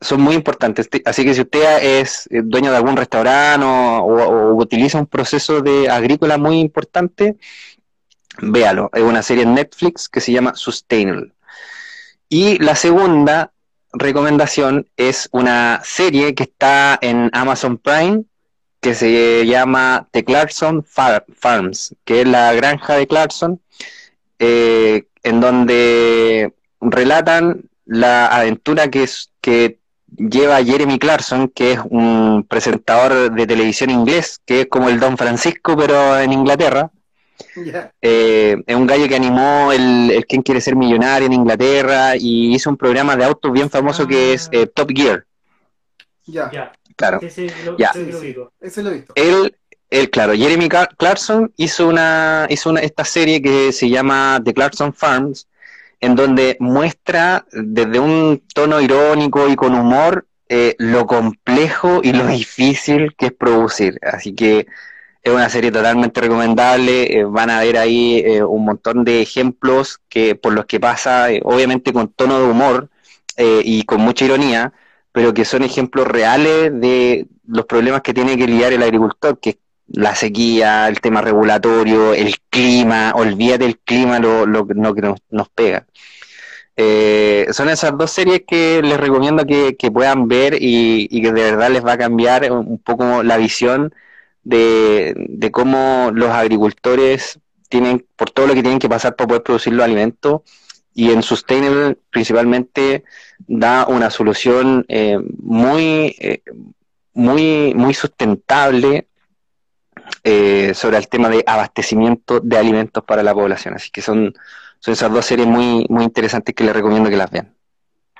son muy importantes. Te- Así que si usted es dueño de algún restaurante o, o- o utiliza un proceso de agrícola muy importante, véalo. Es una serie en Netflix que se llama Sustainable. Y la segunda recomendación es una serie que está en Amazon Prime que se llama The Clarkson Far- Farms, que es la granja de Clarkson, eh, en donde relatan la aventura que, es, que lleva Jeremy Clarkson, que es un presentador de televisión inglés, que es como el Don Francisco, pero en Inglaterra. Eh, es un gallo que animó el, el Quién quiere ser millonario en Inglaterra y hizo un programa de autos bien famoso que es eh, Top Gear. Ya. Claro. ya. Ese lo he visto. Él, él, claro, Jeremy Clarkson hizo una, hizo una, esta serie que se llama The Clarkson Farms, en donde muestra desde un tono irónico y con humor eh, lo complejo y lo difícil que es producir. Así que es una serie totalmente recomendable. Eh, van a ver ahí eh, un montón de ejemplos que por los que pasa, obviamente con tono de humor y con mucha ironía, pero que son ejemplos reales de los problemas que tiene que lidiar el agricultor, que es la sequía, el tema regulatorio, el clima, olvídate del clima, lo, lo, que nos, pega. Eh, son esas dos series que les recomiendo que, puedan ver y, que de verdad les va a cambiar un poco la visión de, de, cómo los agricultores tienen, por todo lo que tienen que pasar para poder producir los alimentos, y en Sustainable principalmente da una solución eh, muy, eh, muy, muy sustentable eh, sobre el tema de abastecimiento de alimentos para la población. Así que son, son esas dos series muy, muy interesantes que les recomiendo que las vean.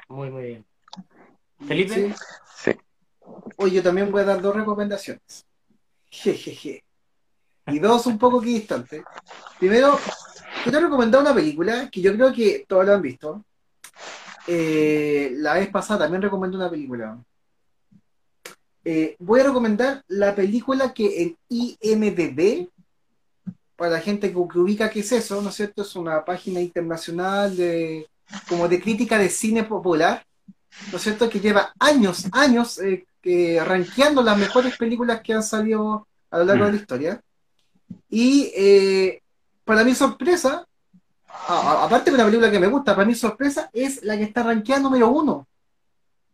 Muy, muy bien. ¿Felipe? Sí. Oye, yo también voy a dar dos recomendaciones. Jejeje. Y dos un poco distantes. Primero, quiero recomendar una película que yo creo que todos la han visto. Eh, la vez pasada también recomendé una película. Eh, voy a recomendar la película que en IMDB, para la gente que, ubica qué es eso, ¿no es cierto? Es una página internacional de como de crítica de cine popular, ¿no es cierto? Que lleva años, años eh, rankeando las mejores películas que han salido a lo largo de la mm. historia. Y eh, para mi sorpresa, aparte de una película que me gusta, para mi sorpresa es la que está rankeada número uno.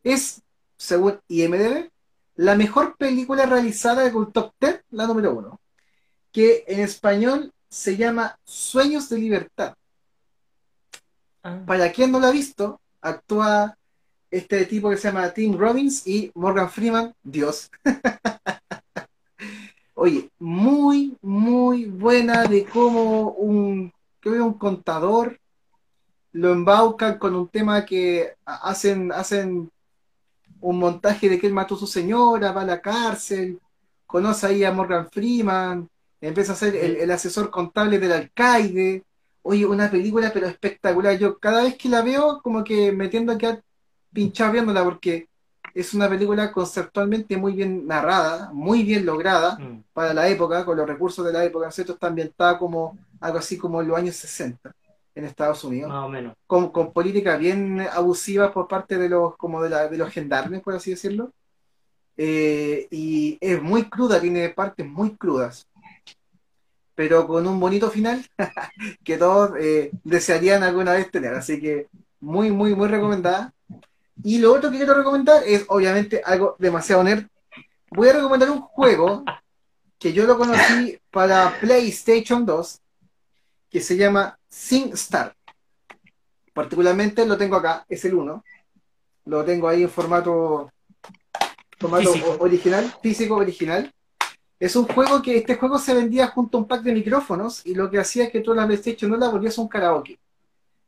Es, según IMDB, la mejor película realizada de Top Ten, la número uno, que en español se llama Sueños de Libertad. Ah. Para quien no la ha visto, actúa este tipo que se llama Tim Robbins y Morgan Freeman, Dios. [LAUGHS] Oye, muy, muy buena de cómo un, un contador lo embaucan con un tema que hacen, hacen un montaje de que él mató a su señora, va a la cárcel, conoce ahí a Morgan Freeman, empieza a ser el, asesor contable del alcaide. Oye, una película pero espectacular. Yo cada vez que la veo, como que me tiendo a pinchado viéndola porque es una película conceptualmente muy bien narrada, muy bien lograda mm. para la época, con los recursos de la época, ¿cierto? Está ambientada como algo así como en los años 60 en Estados Unidos. Más o menos. Con, con políticas bien abusivas por parte de los, como de, la, de los gendarmes, por así decirlo. Eh, y es muy cruda, tiene partes muy crudas. Pero con un bonito final [LAUGHS] que todos eh, desearían alguna vez tener. Así que muy, muy, muy recomendada. Y lo otro que quiero recomendar es obviamente algo demasiado nerd. Voy a recomendar un juego que yo lo conocí para PlayStation 2 que se llama SingStar. Particularmente lo tengo acá, es el 1. Lo tengo ahí en formato, formato original, físico original. Es un juego que este juego se vendía junto a un pack de micrófonos y lo que hacía es que tú la PlayStation no la volvías un karaoke.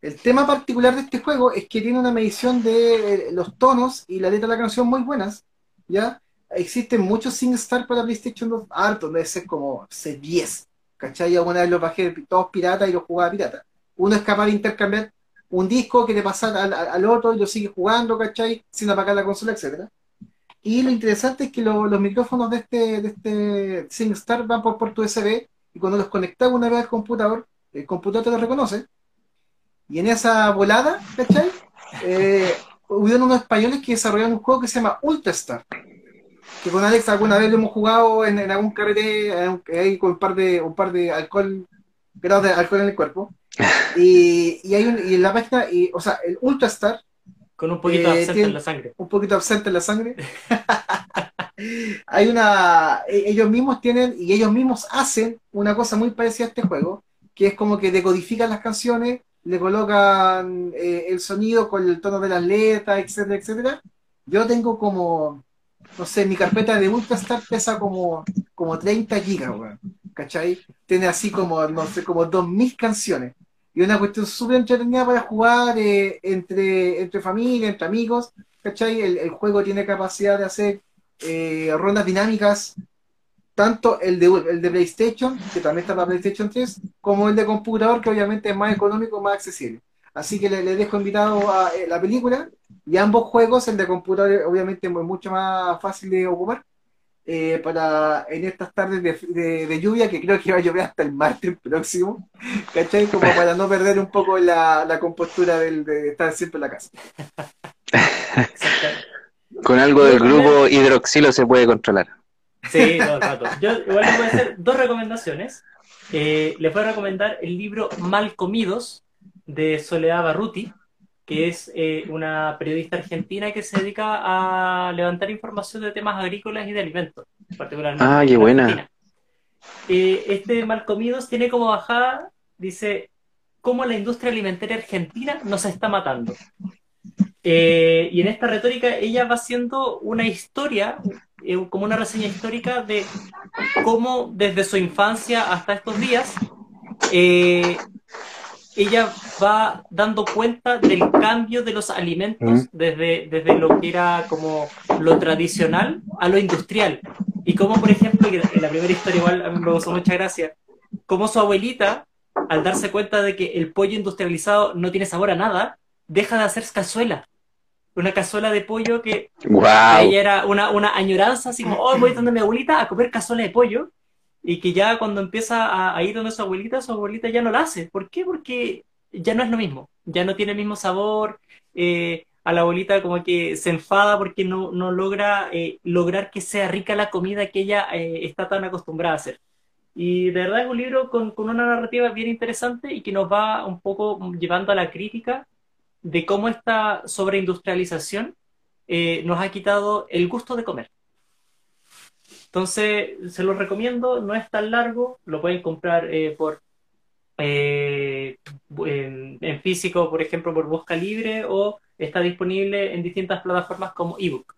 El tema particular de este juego es que tiene una medición de eh, los tonos y la letra de la canción muy buenas. ¿ya? Existen muchos SingStar para PlayStation 2, harto, debe ser como C10. ¿Cachai? Alguna vez los bajé todos piratas y los jugaba pirata. Uno es capaz de intercambiar un disco que te pasa al, otro y lo sigue jugando, ¿cachai? Sin apagar la consola, etcétera. Y lo interesante es que los micrófonos de este, de este SingStar van por puerto USB y cuando los conectas una vez al computador, el computador te lo reconoce. Y en esa volada, ¿cachai? Eh, hubieron unos españoles que desarrollaron un juego que se llama Ultrastar que con Alex alguna vez lo hemos jugado en, algún carrete ahí con un par de un par de alcohol grados de alcohol en el cuerpo. [LAUGHS] Y, y hay un, y en la página y, o sea el Ultrastar con un poquito eh, absente en la sangre. un poquito absente en la sangre. [LAUGHS] Hay una e, ellos mismos tienen y ellos mismos hacen una cosa muy parecida a este juego que es como que decodifican las canciones le colocan eh, el sonido con el tono de las letras etcétera etcétera Yo tengo como, no sé, mi carpeta de Ultrastar pesa como, como 30 gigas, weón. ¿Cachai? Tiene así como, no sé, como 2.000 canciones. Y una cuestión súper entretenida para jugar eh, entre, entre familia, entre amigos. ¿Cachai? El, el juego tiene capacidad de hacer eh, rondas dinámicas, tanto el de, el de PlayStation, que también está para PlayStation 3, como el de computador, que obviamente es más económico, más accesible. Así que le, le dejo invitado a eh, la película y ambos juegos, el de computador obviamente es mucho más fácil de ocupar. eh, para en estas tardes de, de- de lluvia, que creo que va a llover hasta el martes próximo, ¿cachai? Como [LAUGHS] para no perder un poco la, la compostura del, de estar siempre en la casa. [LAUGHS] Con algo del grupo hidroxilo se puede controlar. Sí, todo el rato. Yo igual les voy a hacer dos recomendaciones. Eh, les voy a recomendar el libro Mal Comidos de Soledad Barruti, que es eh, una periodista argentina que se dedica a levantar información de temas agrícolas y de alimentos, particularmente. Ah, qué en buena. Eh, este Mal Comidos tiene como bajada, dice, cómo la industria alimentaria argentina nos está matando. Eh, y en esta retórica ella va haciendo una historia, eh, como una reseña histórica de cómo desde su infancia hasta estos días, eh, ella va dando cuenta del cambio de los alimentos desde, desde lo que era como lo tradicional a lo industrial. Y como, por ejemplo, en la primera historia igual a mí me causó mucha gracia, como su abuelita, al darse cuenta de que el pollo industrializado no tiene sabor a nada, deja de hacer cazuela. Una cazuela de pollo que ¡Wow! ella era una, una añoranza, así como, oh, voy donde mi abuelita a comer cazuela de pollo, y que ya cuando empieza a, a ir donde su abuelita, su abuelita ya no la hace. ¿Por qué? Porque ya no es lo mismo, ya no tiene el mismo sabor, eh, a la abuelita como que se enfada porque no, no logra eh, lograr que sea rica la comida que ella eh, está tan acostumbrada a hacer. Y de verdad es un libro con, con una narrativa bien interesante y que nos va un poco llevando a la crítica de cómo esta sobreindustrialización eh, nos ha quitado el gusto de comer. Entonces, se los recomiendo, no es tan largo, lo pueden comprar eh, por eh, en, en físico, por ejemplo, por Busca Libre o está disponible en distintas plataformas como ebook.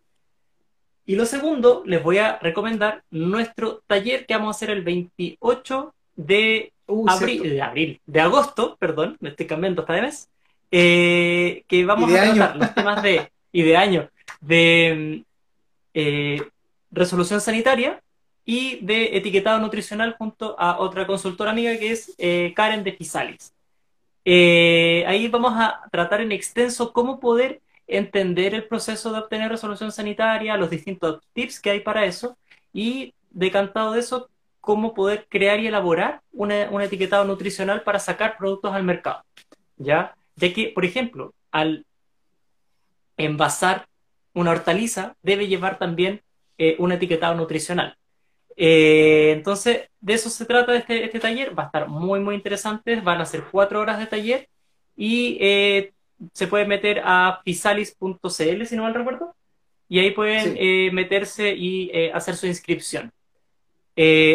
Y lo segundo, les voy a recomendar nuestro taller que vamos a hacer el 28 de Uh, abril, de abril, de agosto, perdón, me estoy cambiando hasta de mes, eh, que vamos a año. tratar los temas de, y de año, de mm, eh, resolución sanitaria y de etiquetado nutricional junto a otra consultora amiga que es eh, Karen de Fisalis. Ahí vamos a tratar en extenso cómo poder entender el proceso de obtener resolución sanitaria, los distintos tips que hay para eso y decantado de eso, cómo poder crear y elaborar una- un etiquetado nutricional para sacar productos al mercado. ¿Ya? Ya que, por ejemplo, al envasar una hortaliza debe llevar también eh, un etiquetado nutricional. Eh, entonces, de eso se trata este, este taller. Va a estar muy, muy interesante. Van a ser cuatro horas de taller y eh, se puede meter a fisalis.cl, si no mal recuerdo, y ahí pueden Sí. meterse y hacer su inscripción.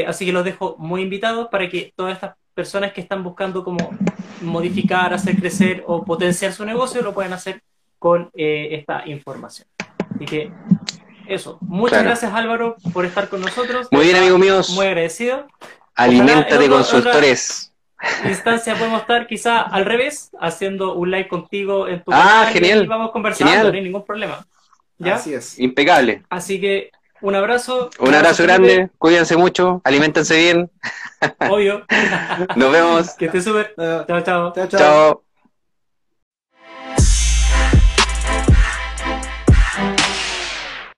Así que los dejo muy invitados para que todas estas personas que están buscando cómo modificar, hacer crecer o potenciar su negocio lo puedan hacer con eh, esta información. Así que eso. Muchas Claro. gracias Álvaro por estar con nosotros. Muy bien, amigos míos. Muy agradecido. Aliméntate, otro- consultores. instancia podemos estar quizá al revés, haciendo un live contigo en tu Ah, canal, genial. y vamos conversando, Genial. no hay ningún problema. ¿Ya? Así es. Impecable. Así que un abrazo. Un abrazo grande, cuídense mucho, aliméntense bien. Obvio. [LAUGHS] Nos vemos. que esté súper. Chao, chao. chao, chao. Chao.